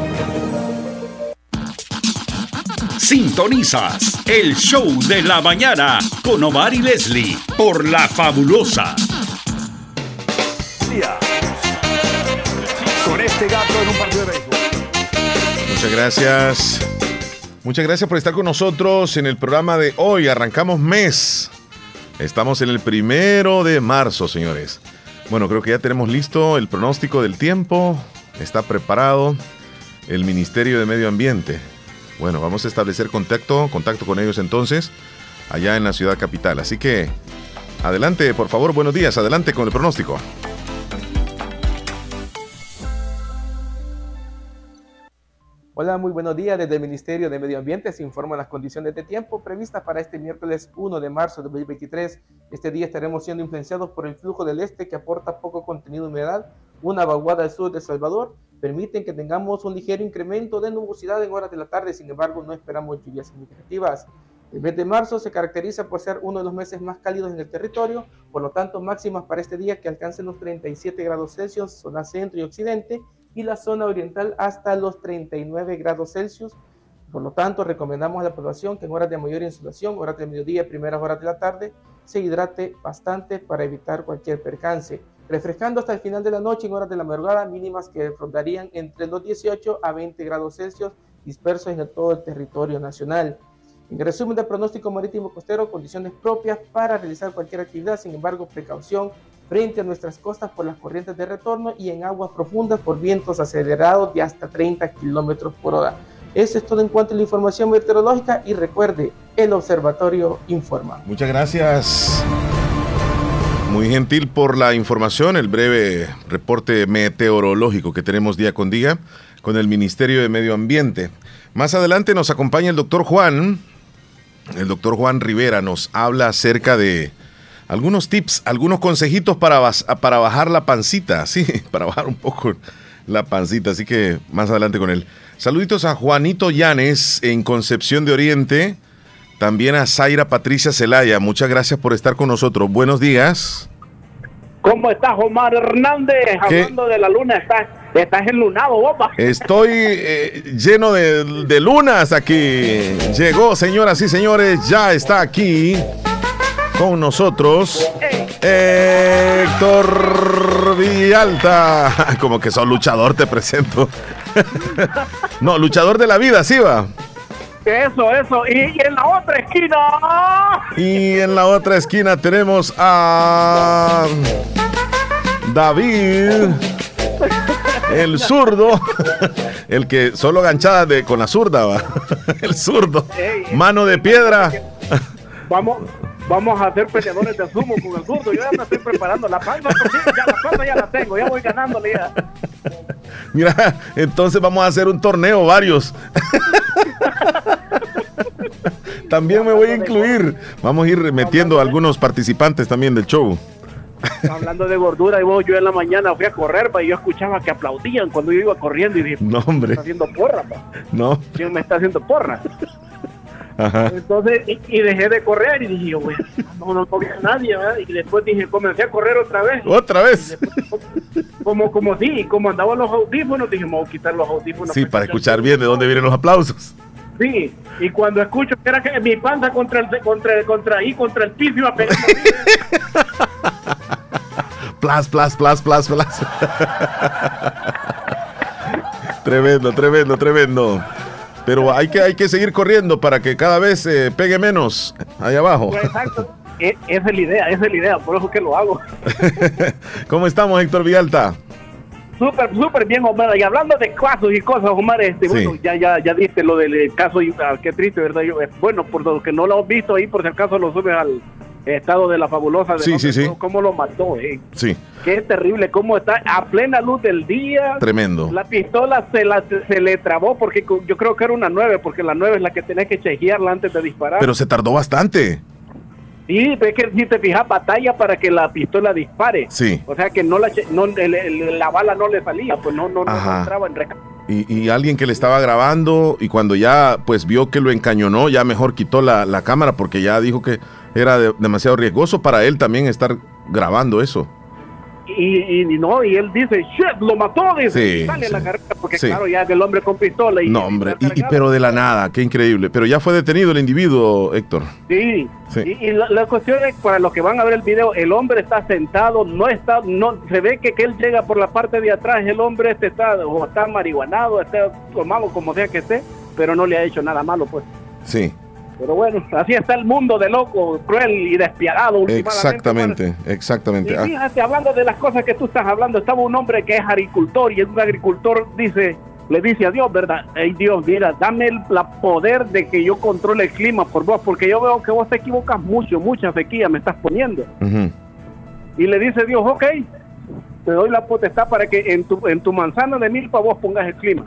Sintonizas el show de la mañana con Omar y Leslie por La Fabulosa. Con este gato en un partido de béisbol. Muchas gracias. Muchas gracias por estar con nosotros en el programa de hoy. Arrancamos mes. Estamos en el primero de marzo, señores. Bueno, creo que ya tenemos listo el pronóstico del tiempo. Está preparado el Ministerio de Medio Ambiente. Bueno, vamos a establecer contacto, contacto con ellos entonces, allá en la ciudad capital. Así que, adelante, por favor, buenos días, adelante con el pronóstico. Hola, muy buenos días. Desde el Ministerio de Medio Ambiente se informan las condiciones de tiempo previstas para este miércoles 1 de marzo de 2023. Este día estaremos siendo influenciados por el flujo del este que aporta poco contenido de humedad, una vaguada al sur de Salvador permiten que tengamos un ligero incremento de nubosidad en horas de la tarde, sin embargo no esperamos lluvias significativas. El mes de marzo se caracteriza por ser uno de los meses más cálidos en el territorio, por lo tanto máximas para este día que alcancen los 37 grados Celsius, zona centro y occidente, y la zona oriental hasta los 39 grados Celsius. Por lo tanto, recomendamos a la población que en horas de mayor insolación, horas de mediodía, primeras horas de la tarde, se hidrate bastante para evitar cualquier percance refrescando hasta el final de la noche en horas de la madrugada, mínimas que rondarían entre los 18 a 20 grados Celsius dispersos en todo el territorio nacional. En resumen del pronóstico marítimo costero, condiciones propias para realizar cualquier actividad, sin embargo, precaución frente a nuestras costas por las corrientes de retorno y en aguas profundas por vientos acelerados de hasta 30 kilómetros por hora. Eso es todo en cuanto a la información meteorológica y recuerde, el observatorio informa. Muchas gracias. Muy gentil por la información, el breve reporte meteorológico que tenemos día con día con el Ministerio de Medio Ambiente. Más adelante nos acompaña el doctor Juan. El doctor Juan Rivera nos habla acerca de algunos tips, algunos consejitos para, para bajar la pancita, sí, para bajar un poco la pancita. Así que más adelante con él. Saluditos a Juanito Llanes en Concepción de Oriente. También a Zaira Patricia Celaya, muchas gracias por estar con nosotros. Buenos días. ¿Cómo estás, Omar Hernández? Hablando de la luna, estás, estás enlunado, boba. Estoy eh, lleno de, lunas aquí. Llegó, señoras y señores, ya está aquí con nosotros Héctor Villalta. Como que sos luchador, te presento. no, luchador de la vida, sí va. Eso, eso. Y, en la otra esquina. Y en la otra esquina tenemos a David. El zurdo, el que solo ganchada de, con la zurda va. El zurdo. Mano de piedra. Vamos, vamos a hacer peleadores de sumo con el zurdo. Yo ya me estoy preparando. La palma, ya, la palma ya la tengo. Ya voy ganándole ya. Mira, entonces vamos a hacer un torneo, varios. También me voy a incluir. Vamos a ir metiendo a algunos participantes también del show. Hablando de gordura, y vos, yo en la mañana fui a correr, pa, y yo escuchaba que aplaudían cuando yo iba corriendo y dije, No, hombre. está haciendo porra, pa? No. ¿Quién me está haciendo porra? Ajá. Entonces, y, y dejé de correr y dije, güey, no, no, había nadie, ¿verdad? Y después dije, comencé a correr otra vez. Otra vez. Como, como sí, como andaban los audífonos, dije, me voy a quitar los audífonos. Sí, para escuchar bien de dónde vienen los aplausos. Sí, y cuando escucho que era que mi panza contra el, contra, contra ahí, contra el piso iba a pegar. Plas, plas, plas, plas, plas. tremendo, tremendo, tremendo. Pero hay que, hay que seguir corriendo para que cada vez eh, pegue menos ahí abajo. Pues, exacto. E- esa es la idea, esa es la idea, por eso que lo hago. ¿Cómo estamos, Héctor Villalta? Súper, súper bien, Omar. Y hablando de casos y cosas, Omar, este, Sí. bueno, ya, ya, ya diste lo del eh, caso, y, ah, qué triste, ¿verdad? Yo, eh, bueno, por lo que no lo has visto ahí, por si acaso lo subes al estado de la fabulosa. De Sí, sí, sí. Cómo, lo mató, eh. Sí, Qué terrible, cómo está a plena luz del día. tremendo. La pistola se, la, se le trabó porque yo creo que era una 9, porque la 9 es la que tenés que chequearla antes de disparar. Pero se tardó bastante. Sí, es que si te fijas, batalla para que la pistola dispare. Sí. O sea que no la, no, el- el- la bala no le salía, pues no, no, no entraba en recarga. Y, y alguien que le estaba grabando y cuando ya pues vio que lo encañonó, ya mejor quitó la, la cámara porque ya dijo que era de- demasiado riesgoso para él también estar grabando eso. Y, y no, y él dice, shit, lo mató, dice, Sí, y sale sí. la carrera, porque Sí. claro, ya el hombre con pistola y No, hombre, y, pero de la nada, qué increíble. Pero ya fue detenido el individuo, Héctor. Sí, Sí. Y, y la, la cuestión es, para los que van a ver el video, el hombre está sentado, no está, no se ve que, que él llega por la parte de atrás, el hombre este está, o está marihuanado, está tomado como sea que esté, pero no le ha hecho nada malo, pues. Sí, Pero bueno, así está el mundo de loco, cruel y despiadado últimamente. exactamente, Y exactamente. Ah, fíjate, hablando de las cosas que tú estás hablando, estaba un hombre que es agricultor y es un agricultor, dice, le dice a Dios, ¿verdad? Ey Dios, mira, dame el la poder de que yo controle el clima por vos, porque yo veo que vos te equivocas mucho, mucha sequía me estás poniendo. Y le dice Dios, ok, te doy la potestad para que en tu, en tu manzana de milpa vos pongas el clima.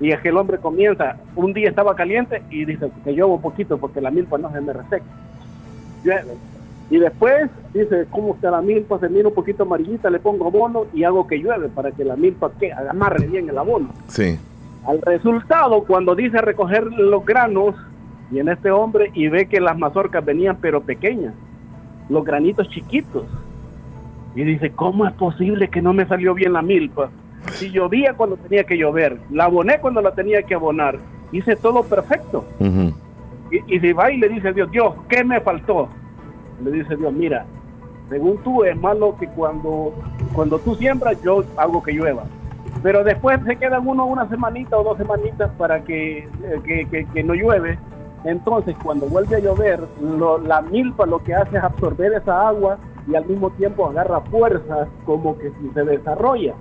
Y es que el hombre comienza, un día estaba caliente y dice que llueve un poquito porque la milpa no se me reseca. Llueve. Y después dice, como que la milpa se mira un poquito amarillita, le pongo abono y hago que llueve para que la milpa que amarre bien el abono. Sí, Al resultado, cuando dice recoger los granos, viene este hombre y ve que las mazorcas venían pero pequeñas, los granitos chiquitos. Y dice, ¿cómo es posible que no me salió bien la milpa? Si llovía cuando tenía que llover, la aboné cuando la tenía que abonar, hice todo perfecto. Y, y se va y le dice a Dios, Dios, ¿qué me faltó? Le dice Dios, mira, según tú es malo que cuando, cuando tú siembras yo hago que llueva. Pero después se quedan uno una semanita o dos semanitas para que, eh, que, que- que no llueve. Entonces cuando vuelve a llover, lo- la milpa lo que hace es absorber esa agua y al mismo tiempo agarra fuerza como que si se desarrolla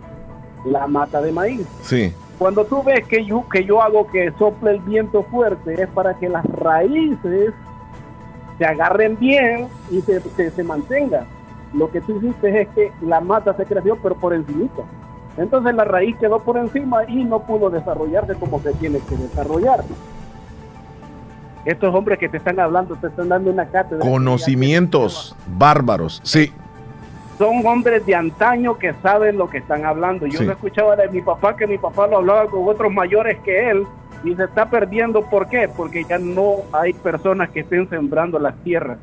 la mata de maíz. sí, Cuando tú ves que yo, que yo hago que sople el viento fuerte, es para que las raíces se agarren bien y se, se, se mantengan. Lo que tú hiciste es que la mata se creció, pero por encimita. Entonces la raíz quedó por encima y no pudo desarrollarse como se tiene que desarrollar. Estos hombres que te están hablando, te están dando una cátedra. conocimientos bárbaros. Sí, son hombres de antaño que saben lo que están hablando. Yo Sí. lo escuchaba de mi papá, que mi papá lo hablaba con otros mayores que él, y se está perdiendo. ¿Por qué? Porque ya no hay personas que estén sembrando las tierras.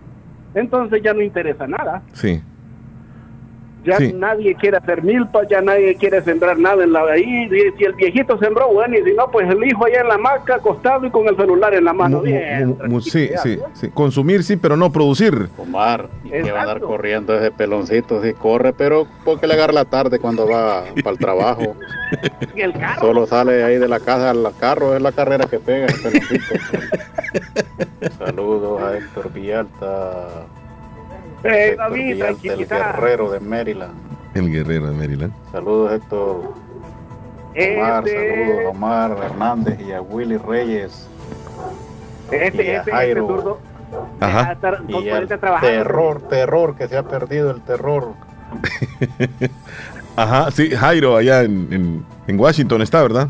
Entonces ya no interesa nada. sí. Ya Sí. nadie quiere hacer milpa, ya nadie quiere sembrar nada en la ahí. y Si el viejito sembró, bueno, y si no, pues el hijo allá en la hamaca, acostado y con el celular en la mano. Mu- Bien, sí, sí, ¿no? sí. Consumir sí, pero no producir. Omar, y que va a andar corriendo ese peloncito, sí corre, pero porque le agarra la tarde cuando va para el trabajo. Y el carro. Solo sale ahí de la casa al carro, es la carrera que pega ese peloncito. Saludos a Héctor Villalta, Eh, David, el guerrero de Maryland. El guerrero de Maryland. Saludos Héctor. Omar, Este- saludos a Omar Hernández y a Willy Reyes. Este, y a este, Jairo. este. Ajá. estar Y el terror, terror, que se ha perdido el terror. Ajá, sí, Jairo allá en, en- en Washington está, ¿verdad?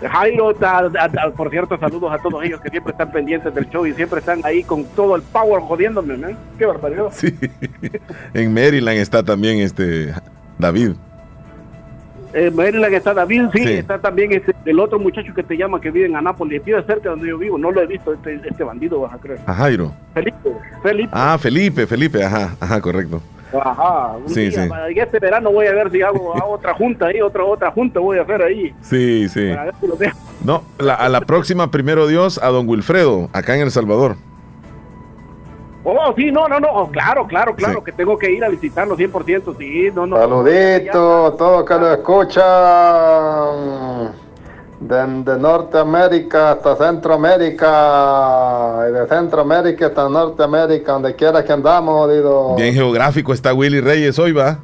Jairo, ta- ta- ta- por cierto, saludos a todos ellos que siempre están pendientes del show y siempre están ahí con todo el power jodiéndome, man. Qué barbaridad. Sí. En Maryland está también este David. Eh, Maryland está David, sí, Sí. está también este, el otro muchacho que te llama que vive en Anápolis, vive cerca de donde yo vivo, no lo he visto, este, este bandido, vas a creer. A Jairo. Felipe, Felipe. Ah, Felipe, Felipe, ajá, ajá, correcto. Ajá, un Sí, día, sí. para- y este verano voy a ver si hago, otra junta ahí, otra otra junta voy a hacer ahí. Sí, sí. Para ver si lo dejo. No, la- a la próxima, primero Dios, a don Wilfredo, acá en El Salvador. Oh, sí, no, no, no, oh, claro, claro, claro, que tengo que ir a visitarlo 100%, sí, no, no. Saludito a todos que lo escuchan desde Norteamérica hasta Centroamérica y de Centroamérica hasta Norteamérica, donde quiera que andamos, digo. Bien geográfico está Willy Reyes hoy, va.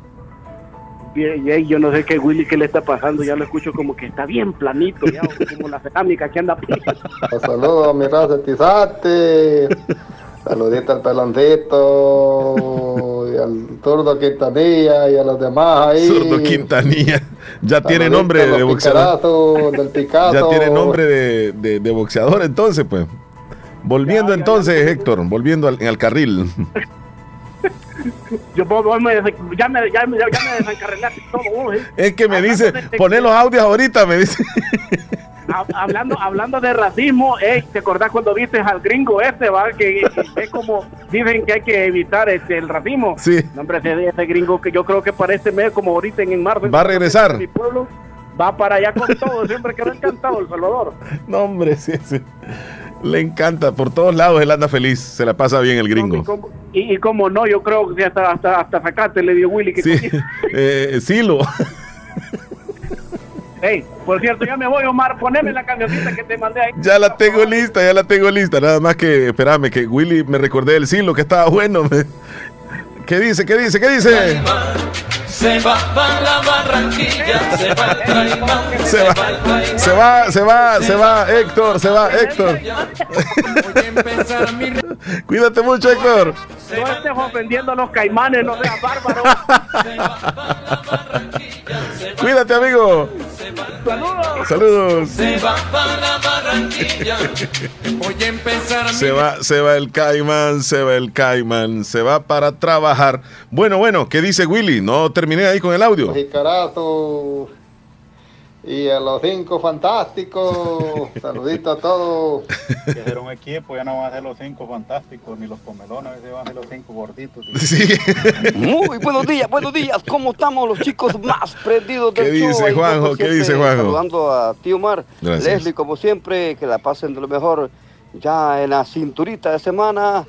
Bien, bien, yo no sé qué Willy qué le está pasando, ya lo escucho como que está bien planito, ya, como la cerámica que anda. Saludos a mi raza Tizate. Saludito al peloncito y al zurdo Quintanilla y a los demás ahí. Zurdo Quintanilla. Ya tiene Saludito nombre de boxeador. del. Ya tiene nombre de, de- de boxeador, entonces, pues. Volviendo entonces, Héctor, volviendo al, al carril. Yo vos- vos me ya me, ya me, ya me desencarrilaste todo, vos, ¿eh? Es que me dice, poné los audios ahorita, me dice. Ha- hablando, hablando de racismo, ey, ¿te acordás cuando viste al gringo este, va? Que, que es como dicen que hay que evitar este, el racismo. Sí. No, hombre, ese, ese gringo que yo creo que para este mes, como ahorita en, en marzo, Va a regresar. mi pueblo, va para allá con todo, siempre quedó encantado El Salvador. No, hombre, sí, sí. Le encanta, por todos lados él anda feliz, se la pasa bien el gringo. Y, y como no, yo creo que hasta, hasta, hasta sacate le dio Willy que Sí, eh, Silo. Ey, por cierto, ya me voy, Omar, poneme la cancioncita que te mandé ahí. Ya la tengo lista, ya la tengo lista. Nada más que, espérame, que Willy me recordé del Silo que estaba bueno. me- ¿Qué dice? ¿Qué dice? ¿Qué dice? Se va para la Barranquilla, se va el Caimán, Se va, se va, se va, se va, Héctor, se va, Héctor. Cuídate mucho, Héctor. No estés ofendiendo a los caimanes, no seas bárbaro. Cuídate, amigo. Saludos. Saludos. se va para la Barranquilla. Voy a empezar Se va, se va el Caimán, se va el Caimán, se va para trabajar. Bueno, bueno, ¿qué dice Willy? No terminé ahí con el audio. Jicarazo y a los cinco fantásticos. Saludito a todos. Que hacer un equipo, ya no van a ser los cinco fantásticos, ni los comelones, a veces van a ser los cinco gorditos. Muy buenos días, buenos días. ¿Cómo estamos los chicos más prendidos del ¿Qué show? dice Ahí, Juanjo? como ¿Qué siempre, dice Juanjo? Saludando a Tío Mar, Gracias. Leslie, como siempre, que la pasen de lo mejor ya en la cinturita de semana.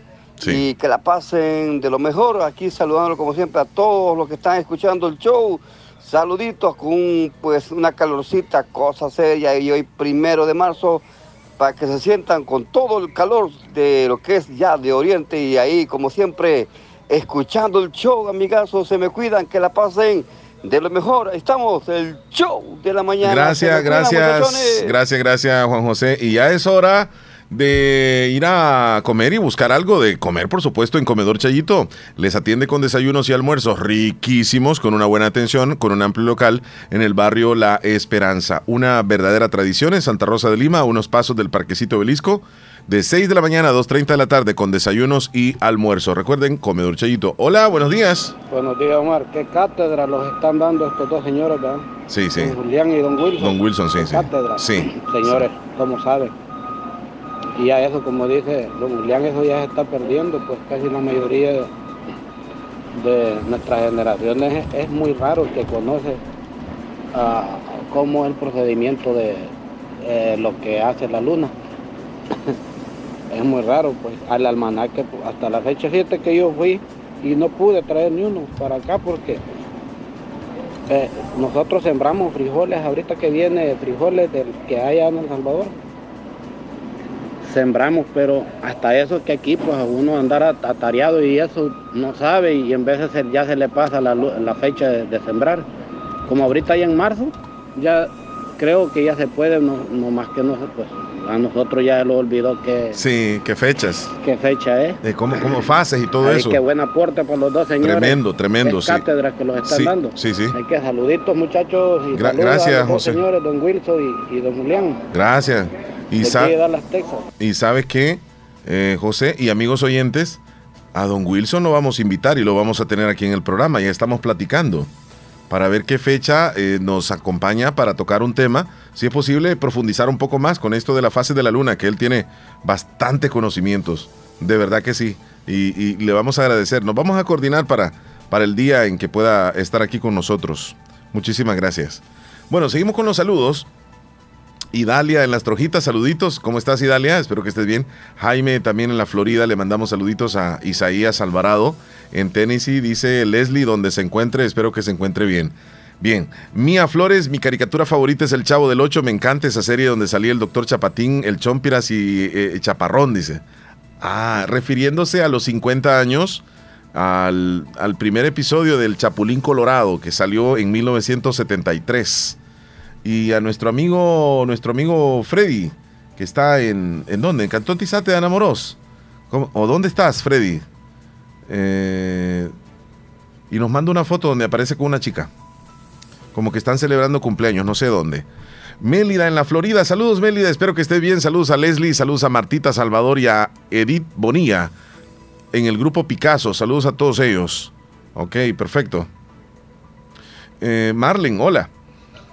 Y que la pasen de lo mejor. Aquí saludando como siempre a todos los que están escuchando el show. Saluditos con pues una calorcita, cosa seria. Y hoy primero de marzo para que se sientan con todo el calor de lo que es ya de Oriente y ahí como siempre escuchando el show, amigazos, se me cuidan, que la pasen de lo mejor. Estamos, el show de la mañana. Gracias, cuidan, gracias, gracias, gracias, Juan José. Y ya es hora de ir a comer y buscar algo de comer, por supuesto, en Comedor Chayito. Les atiende con desayunos y almuerzos riquísimos, con una buena atención, con un amplio local en el barrio La Esperanza. Una verdadera tradición en Santa Rosa de Lima, a unos pasos del Parquecito Belisco. De 6 de la mañana a 2.30 de la tarde con desayunos y almuerzo. Recuerden, Comedor Chayito. Hola, buenos días. Buenos días, Omar. ¿Qué cátedra los están dando estos dos señores, verdad? Sí, sí. Don Julián y Don Wilson. Don Wilson, sí, ¿Qué sí. cátedra? Sí. Señores, como saben. Y a eso, como dice Don Julián, eso ya se está perdiendo, pues casi la mayoría de, nuestras generaciones es, muy raro que conoce ah, cómo es el procedimiento de eh, lo que hace la luna. es muy raro, pues al almanaque, hasta la fecha 7 que yo fui y no pude traer ni uno para acá porque eh, nosotros sembramos frijoles, ahorita que viene frijoles del que hay en El Salvador. Sembramos, pero hasta eso que aquí pues uno andar at- atareado y eso no sabe y en veces ya se le pasa la, fecha de, sembrar. Como ahorita ya en marzo, ya creo que ya se puede, no, no más que no se pues A nosotros ya lo olvidó que, Sí, qué fechas. qué fecha es. De cómo, cómo fases y todo Ay, eso. Qué buen aporte por los dos señores. Tremendo, tremendo, sí. cátedra que los están Sí, dando. sí, sí. Hay que saluditos, muchachos. Y Gra- gracias, a los dos José. señores, don Wilson y, y don Julián. Gracias. Y, sa- y sabes qué, Eh, José y amigos oyentes, a don Wilson lo vamos a invitar y lo vamos a tener aquí en el programa. Ya estamos platicando para ver qué fecha eh, nos acompaña para tocar un tema. Si es posible, profundizar un poco más con esto de la fase de la luna, que él tiene bastante conocimientos. De verdad que sí. Y, y le vamos a agradecer. Nos vamos a coordinar para, para el día en que pueda estar aquí con nosotros. Muchísimas gracias. Bueno, seguimos con los saludos. Idalia en las trojitas, saluditos. ¿Cómo estás, Idalia? Espero que estés bien. Jaime también en la Florida, le mandamos saluditos a Isaías Alvarado en Tennessee. Dice Leslie, donde se encuentre, espero que se encuentre bien. Bien, Mía Flores, mi caricatura favorita es El Chavo del Ocho. Me encanta esa serie donde salía el doctor Chapatín, el Chompiras y eh, Chaparrón, dice. Ah, refiriéndose a los 50 años, al, al primer episodio del Chapulín Colorado que salió en 1973 y a nuestro amigo, nuestro amigo Freddy, que está en, ¿en dónde? En Cantón Tizate de Anamoros. ¿Cómo? ¿O dónde estás, Freddy? Eh, y nos manda una foto donde aparece con una chica. Como que están celebrando cumpleaños, no sé dónde. Mélida en la Florida. Saludos, Mélida. Espero que esté bien. Saludos a Leslie, saludos a Martita Salvador y a Edith Bonilla en el grupo Picasso. Saludos a todos ellos. Ok, perfecto. Eh, Marlen, hola.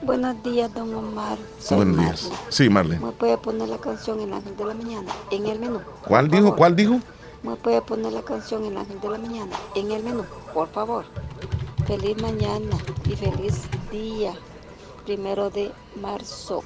Buenos días, don Omar. Soy Buenos días. Marlene. Sí, Marlen. ¿Me puede poner la canción El Ángel de la Mañana en el menú? ¿Cuál dijo? ¿Cuál dijo? ¿Me puede poner la canción El Ángel de la Mañana en el menú? Por favor. Feliz mañana y feliz día. Primero de marzo.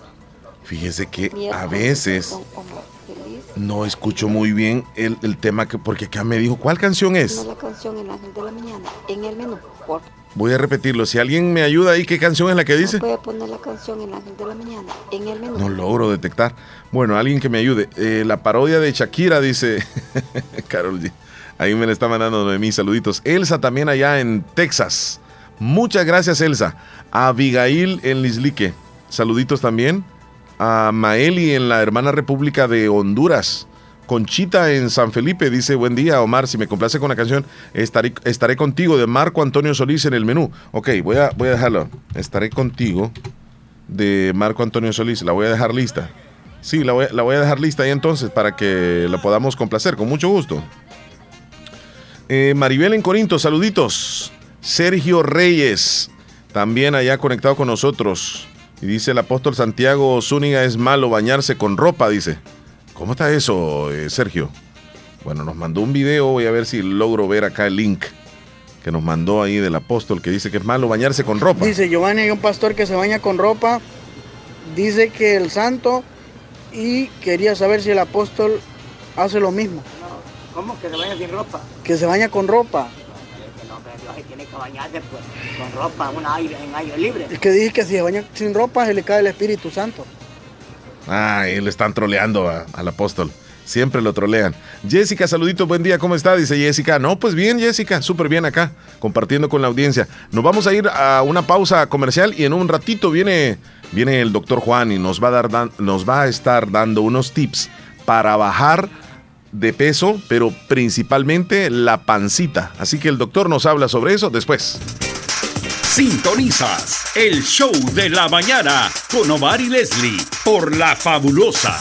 Fíjese que a veces don Omar. Feliz. no escucho muy bien el, el tema que, porque acá me dijo, ¿cuál canción es? Poner la canción El Ángel de la Mañana en el menú. Por Voy a repetirlo. Si alguien me ayuda ahí, ¿qué canción es la que dice? ¿Me puede poner la canción El Ángel de la Mañana en el menú? No logro detectar. Bueno, alguien que me ayude. Eh, la parodia de Shakira dice Carol G. Ahí me le está mandando Noemí saluditos. Elsa también allá en Texas. Muchas gracias, Elsa. A Abigail en Lislique. Saluditos también. A Maeli en la hermana República de Honduras. Conchita en San Felipe dice, buen día Omar, si me complace con la canción, estaré, estaré contigo de Marco Antonio Solís en el menú. Ok, voy a, voy a dejarlo. Estaré contigo de Marco Antonio Solís. La voy a dejar lista. Sí, la voy, la voy a dejar lista ahí entonces para que la podamos complacer, con mucho gusto. Eh, Maribel en Corinto, saluditos. Sergio Reyes, también allá conectado con nosotros. Y dice el apóstol Santiago Zúñiga, es malo bañarse con ropa, dice. ¿Cómo está eso, eh, Sergio? Bueno, nos mandó un video, voy a ver si logro ver acá el link que nos mandó ahí del apóstol que dice que es malo bañarse con ropa. Dice Giovanni, hay un pastor que se baña con ropa. Dice que el santo y quería saber si el apóstol hace lo mismo. ¿Cómo que se baña sin ropa? Que se baña con ropa. Que no, que Dios se tiene que bañarse pues, con ropa un aire, en aire libre. Es que dije que si se baña sin ropa se le cae el Espíritu Santo. Ah, le están troleando al apóstol. Siempre lo trolean. Jessica, saludito, buen día, ¿cómo está? Dice Jessica. No, pues bien, Jessica, súper bien acá, compartiendo con la audiencia. Nos vamos a ir a una pausa comercial y en un ratito viene, viene el doctor Juan y nos va, a dar, nos va a estar dando unos tips para bajar de peso, pero principalmente la pancita. Así que el doctor nos habla sobre eso después. Sintonizas el show de la mañana con Omar y Leslie por La Fabulosa.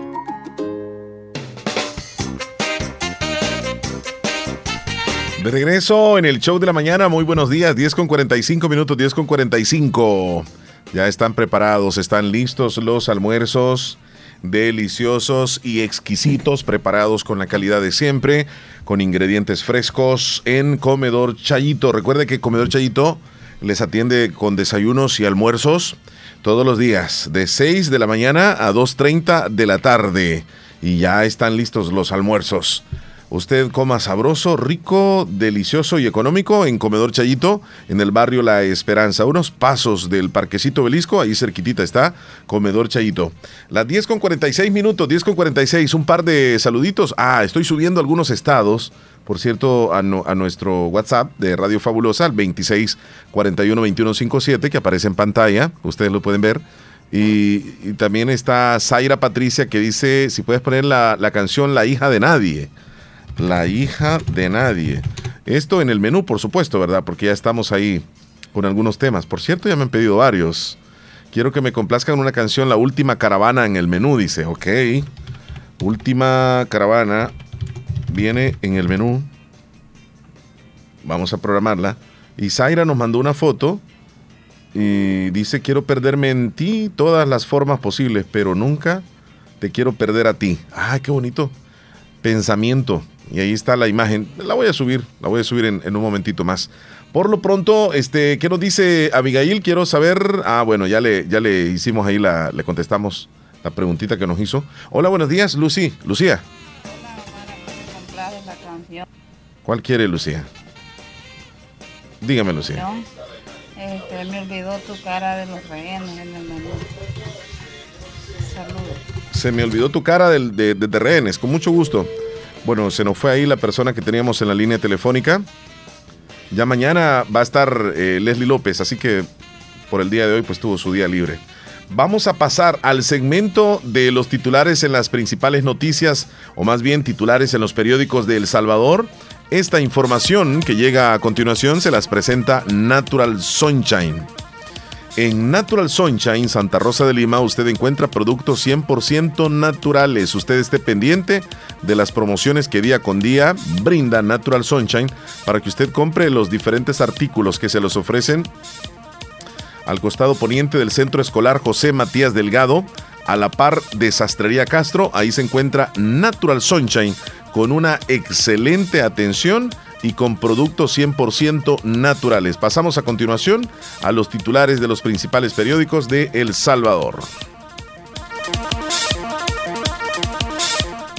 De regreso en el show de la mañana, muy buenos días, 10 con 45 minutos, 10 con 45. Ya están preparados, están listos los almuerzos deliciosos y exquisitos, preparados con la calidad de siempre, con ingredientes frescos en Comedor Chayito. Recuerde que Comedor Chayito les atiende con desayunos y almuerzos todos los días, de 6 de la mañana a 2.30 de la tarde. Y ya están listos los almuerzos. Usted coma sabroso, rico, delicioso y económico en Comedor Chayito, en el barrio La Esperanza. Unos pasos del Parquecito Belisco, ahí cerquitita está Comedor Chayito. Las 10 con 46 minutos, 10 con 46, un par de saluditos. Ah, estoy subiendo algunos estados, por cierto, a, nuestro WhatsApp de Radio Fabulosa, al 26 41 21 57, que aparece en pantalla, ustedes lo pueden ver. Y, también está Zaira Patricia que dice, si puedes poner la, la canción La hija de nadie. La hija de nadie. Esto en el menú, por supuesto, ¿verdad? Porque ya estamos ahí con algunos temas. Por cierto, ya me han pedido varios. Quiero que me complazcan una canción, La Última Caravana en el menú, dice. Ok. Última Caravana viene en el menú. Vamos a programarla. Y Zaira nos mandó una foto y dice, quiero perderme en ti todas las formas posibles, pero nunca te quiero perder a ti. ¡Ay, qué bonito! Pensamiento. Y ahí está la imagen. La voy a subir, la voy a subir en, un momentito más. Por lo pronto, este, ¿qué nos dice Abigail? Quiero saber. Ah, bueno, ya le, ya le hicimos ahí la, le contestamos la preguntita que nos hizo. Hola, buenos días, Lucy. Lucía. ¿Cuál quiere, Lucía? Dígame, Lucía. Este, me olvidó tu cara de los rehenes en el menú. Saludos. Se me olvidó tu cara de, de, de rehenes, con mucho gusto. Bueno, se nos fue ahí la persona que teníamos en la línea telefónica. Ya mañana va a estar eh, Leslie López, así que por el día de hoy pues tuvo su día libre. Vamos a pasar al segmento de los titulares en las principales noticias, o más bien titulares en los periódicos de El Salvador. Esta información que llega a continuación se las presenta Natural Sunshine. En Natural Sunshine, Santa Rosa de Lima, usted encuentra productos 100% naturales. Usted esté pendiente de las promociones que día con día brinda Natural Sunshine para que usted compre los diferentes artículos que se los ofrecen al costado poniente del Centro Escolar José Matías Delgado, a la par de Sastrería Castro. Ahí se encuentra Natural Sunshine con una excelente atención y con productos 100% naturales. Pasamos a continuación a los titulares de los principales periódicos de El Salvador.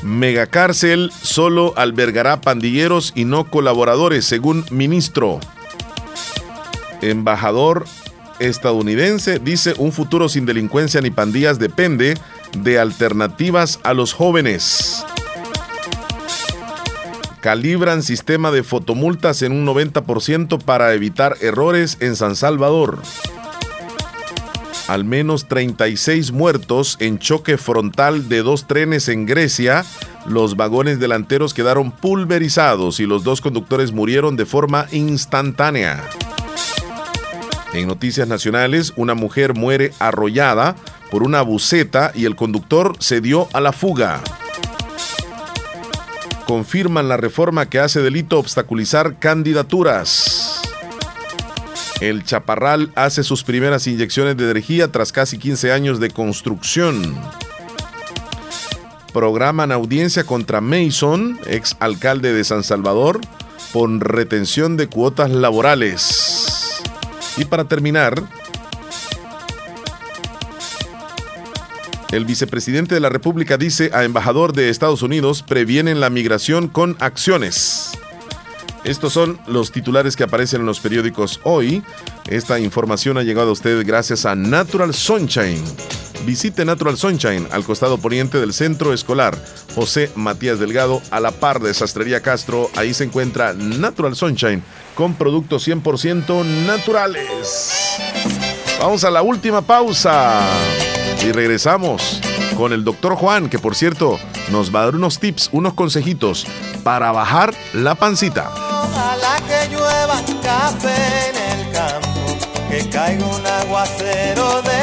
Megacárcel solo albergará pandilleros y no colaboradores, según ministro. embajador estadounidense dice un futuro sin delincuencia ni pandillas depende de alternativas a los jóvenes. Calibran sistema de fotomultas en un 90% para evitar errores en San Salvador. Al menos 36 muertos en choque frontal de dos trenes en Grecia. Los vagones delanteros quedaron pulverizados y los dos conductores murieron de forma instantánea. En noticias nacionales, una mujer muere arrollada por una buceta y el conductor se dio a la fuga. Confirman la reforma que hace delito obstaculizar candidaturas. El Chaparral hace sus primeras inyecciones de energía tras casi 15 años de construcción. Programan audiencia contra Mason, ex alcalde de San Salvador, por retención de cuotas laborales. Y para terminar, el vicepresidente de la República dice a embajador de Estados Unidos, previenen la migración con acciones. Estos son los titulares que aparecen en los periódicos hoy. Esta información ha llegado a usted gracias a Natural Sunshine. Visite Natural Sunshine al costado poniente del centro escolar José Matías Delgado a la par de Sastrería Castro. Ahí se encuentra Natural Sunshine con productos 100% naturales. Vamos a la última pausa y regresamos con el doctor Juan, que por cierto nos va a dar unos tips, unos consejitos para bajar la pancita. Ojalá que llueva café en el campo, que caiga un aguacero de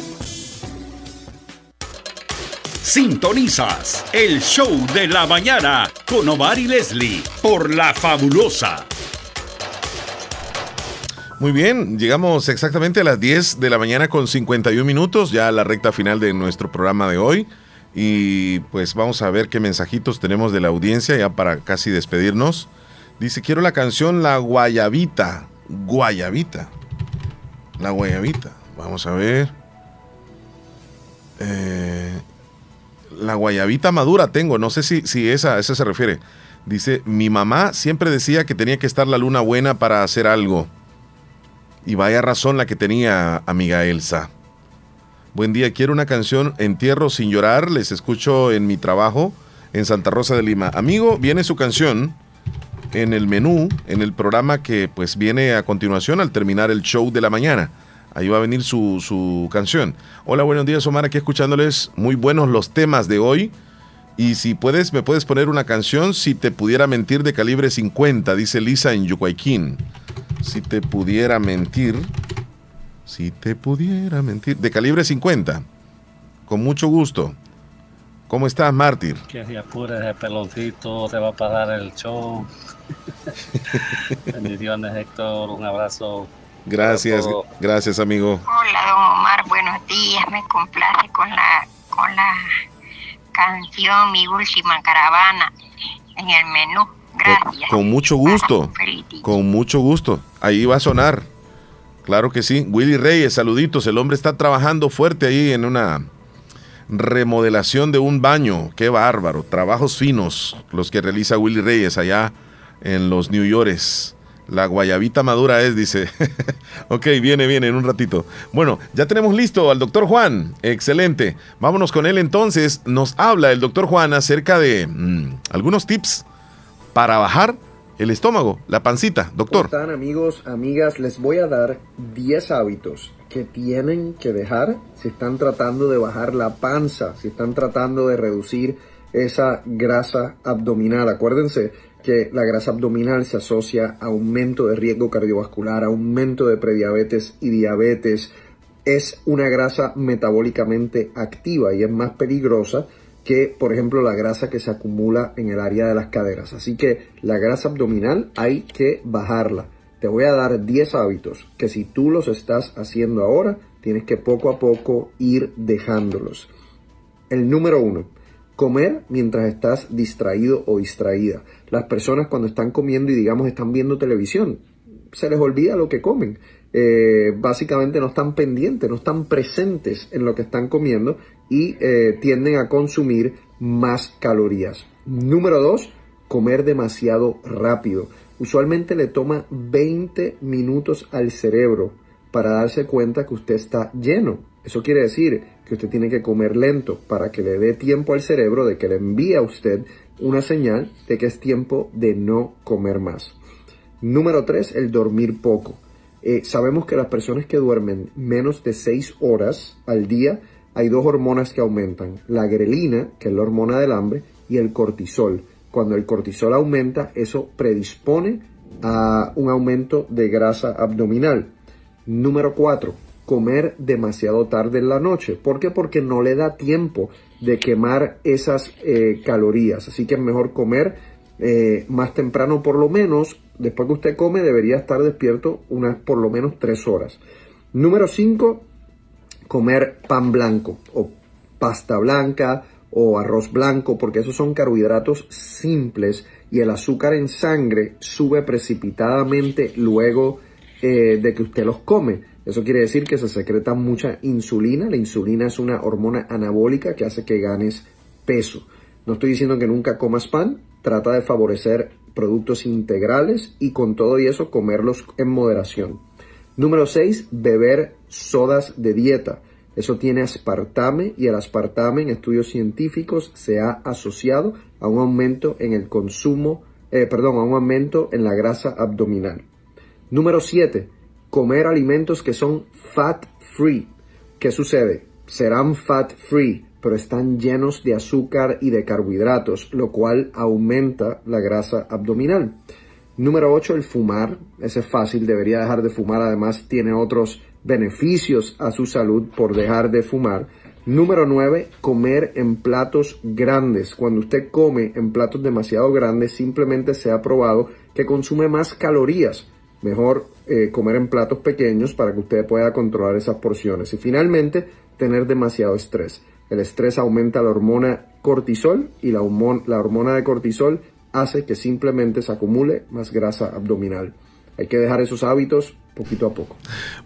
Sintonizas el show de la mañana con Omar y Leslie por La Fabulosa. Muy bien, llegamos exactamente a las 10 de la mañana con 51 minutos, ya a la recta final de nuestro programa de hoy. Y pues vamos a ver qué mensajitos tenemos de la audiencia ya para casi despedirnos. Dice, quiero la canción La Guayabita. Guayabita. La Guayabita. Vamos a ver. Eh, la guayabita madura tengo, no sé si, si esa, esa se refiere. Dice, mi mamá siempre decía que tenía que estar la luna buena para hacer algo. Y vaya razón la que tenía amiga Elsa. Buen día, quiero una canción Entierro sin llorar, les escucho en mi trabajo en Santa Rosa de Lima. Amigo, viene su canción en el menú, en el programa que pues viene a continuación al terminar el show de la mañana. Ahí va a venir su, su canción. Hola, buenos días, Omar. Aquí escuchándoles. Muy buenos los temas de hoy. Y si puedes, me puedes poner una canción. Si te pudiera mentir de calibre 50, dice Lisa en Yucuayquín. Si te pudiera mentir. Si te pudiera mentir. De calibre 50. Con mucho gusto. ¿Cómo estás, Mártir? Que se apure ese peloncito, te va a pasar el show. Bendiciones, Héctor. Un abrazo. Gracias, gracias, amigo. Hola, don Omar, buenos días. Me complace con la, con la canción Mi Última Caravana en el menú. Gracias. Con, con mucho gusto. Con mucho gusto. Ahí va a sonar. Claro que sí. Willy Reyes, saluditos. El hombre está trabajando fuerte ahí en una remodelación de un baño. Qué bárbaro. Trabajos finos los que realiza Willy Reyes allá en los New Yorkers. La guayabita madura es, dice. ok, viene, viene en un ratito. Bueno, ya tenemos listo al doctor Juan. Excelente. Vámonos con él entonces. Nos habla el doctor Juan acerca de mm, algunos tips para bajar el estómago, la pancita. Doctor. ¿Cómo están amigos, amigas? Les voy a dar 10 hábitos que tienen que dejar si están tratando de bajar la panza, si están tratando de reducir esa grasa abdominal. Acuérdense que la grasa abdominal se asocia a aumento de riesgo cardiovascular, aumento de prediabetes y diabetes. Es una grasa metabólicamente activa y es más peligrosa que, por ejemplo, la grasa que se acumula en el área de las caderas. Así que la grasa abdominal hay que bajarla. Te voy a dar 10 hábitos que si tú los estás haciendo ahora, tienes que poco a poco ir dejándolos. El número uno, comer mientras estás distraído o distraída. Las personas cuando están comiendo y digamos están viendo televisión, se les olvida lo que comen. Eh, básicamente no están pendientes, no están presentes en lo que están comiendo y eh, tienden a consumir más calorías. Número dos, comer demasiado rápido. Usualmente le toma 20 minutos al cerebro para darse cuenta que usted está lleno. Eso quiere decir que usted tiene que comer lento para que le dé tiempo al cerebro de que le envíe a usted una señal de que es tiempo de no comer más. Número 3, el dormir poco. Eh, sabemos que las personas que duermen menos de 6 horas al día, hay dos hormonas que aumentan, la grelina, que es la hormona del hambre, y el cortisol. Cuando el cortisol aumenta, eso predispone a un aumento de grasa abdominal. Número 4. Comer demasiado tarde en la noche. ¿Por qué? Porque no le da tiempo de quemar esas eh, calorías. Así que es mejor comer eh, más temprano por lo menos. Después que usted come debería estar despierto unas por lo menos 3 horas. Número 5. Comer pan blanco o pasta blanca o arroz blanco, porque esos son carbohidratos simples y el azúcar en sangre sube precipitadamente luego eh, de que usted los come. Eso quiere decir que se secreta mucha insulina. La insulina es una hormona anabólica que hace que ganes peso. No estoy diciendo que nunca comas pan, trata de favorecer productos integrales y con todo y eso comerlos en moderación. Número 6, beber sodas de dieta. Eso tiene aspartame y el aspartame en estudios científicos se ha asociado a un aumento en el consumo, eh, perdón, a un aumento en la grasa abdominal. Número 7. Comer alimentos que son fat free. ¿Qué sucede? Serán fat free, pero están llenos de azúcar y de carbohidratos, lo cual aumenta la grasa abdominal. Número 8. El fumar. Ese es fácil, debería dejar de fumar. Además, tiene otros beneficios a su salud por dejar de fumar. Número 9, comer en platos grandes. Cuando usted come en platos demasiado grandes, simplemente se ha probado que consume más calorías. Mejor eh, comer en platos pequeños para que usted pueda controlar esas porciones. Y finalmente, tener demasiado estrés. El estrés aumenta la hormona cortisol y la, la hormona de cortisol hace que simplemente se acumule más grasa abdominal. Hay que dejar esos hábitos poquito a poco.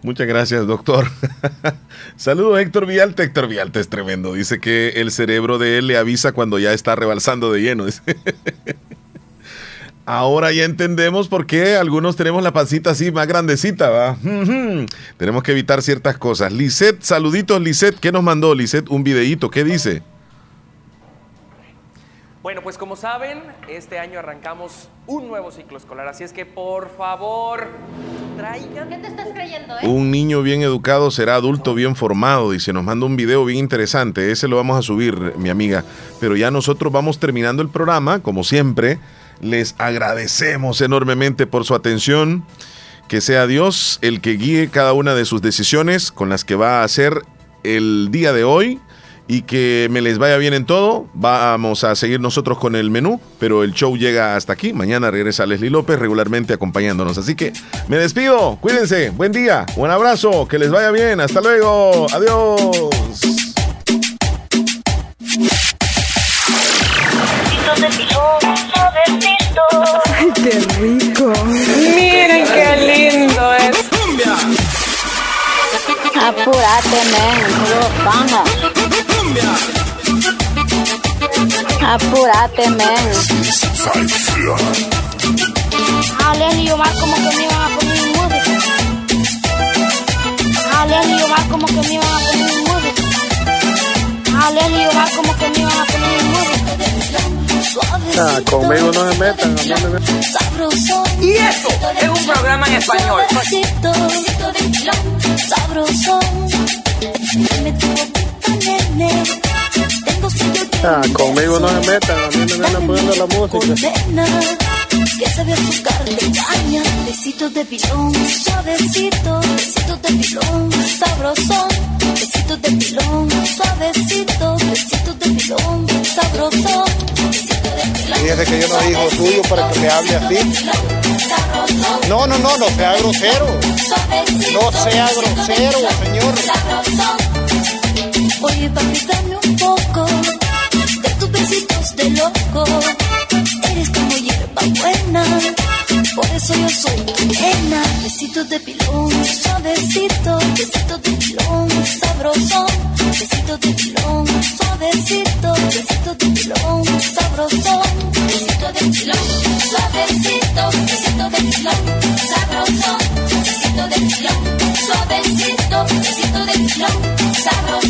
Muchas gracias, doctor. Saludo Héctor Vialte. Héctor Vialte es tremendo. Dice que el cerebro de él le avisa cuando ya está rebalsando de lleno. Ahora ya entendemos por qué algunos tenemos la pancita así más grandecita, ¿va? tenemos que evitar ciertas cosas. Lisette, saluditos, Lisette. ¿Qué nos mandó Lisette? Un videíto. ¿Qué dice? Bueno, pues como saben, este año arrancamos un nuevo ciclo escolar, así es que por favor, traigan... ¿Qué te estás creyendo, eh? Un niño bien educado será adulto bien formado, dice, nos manda un video bien interesante, ese lo vamos a subir, mi amiga. Pero ya nosotros vamos terminando el programa, como siempre, les agradecemos enormemente por su atención, que sea Dios el que guíe cada una de sus decisiones con las que va a hacer el día de hoy y que me les vaya bien en todo. Vamos a seguir nosotros con el menú, pero el show llega hasta aquí. Mañana regresa Leslie López regularmente acompañándonos. Así que me despido. Cuídense. Buen día. Un abrazo. Que les vaya bien. Hasta luego. Adiós. Apúrate, men, puro panga. Apúrate, men. Alex y Omar como que me iban a poner música. Alex y Omar como que me iban a poner música. Alex y Omar como que me iban a poner Ah, conmigo no se metan, a mí me metan. Y eso es un programa en español. Ah, conmigo no se metan, a mí me vienen poniendo la música. Sabe azúcar de caña. Besitos de pilón, suavecito. Besitos de pilón, sabroso. Besitos de pilón, suavecito. Besitos de pilón, sabroso. Fíjese que yo no soy hijo suyo para que me hable así. No, no, no, no sea grosero. No sea grosero, señor. Oye, papi, dame un poco de tus besitos de loco eres como hierba buena, por eso yo soy tu nena. Besitos de pilón, suavecito, besitos de pilón, sabroso. Besitos de pilón, suavecito, besitos de pilón, sabroso. Besitos de pilón, suavecito, besitos de pilón, sabroso. Besitos de pilón, suavecito, besitos de pilón, sabroso.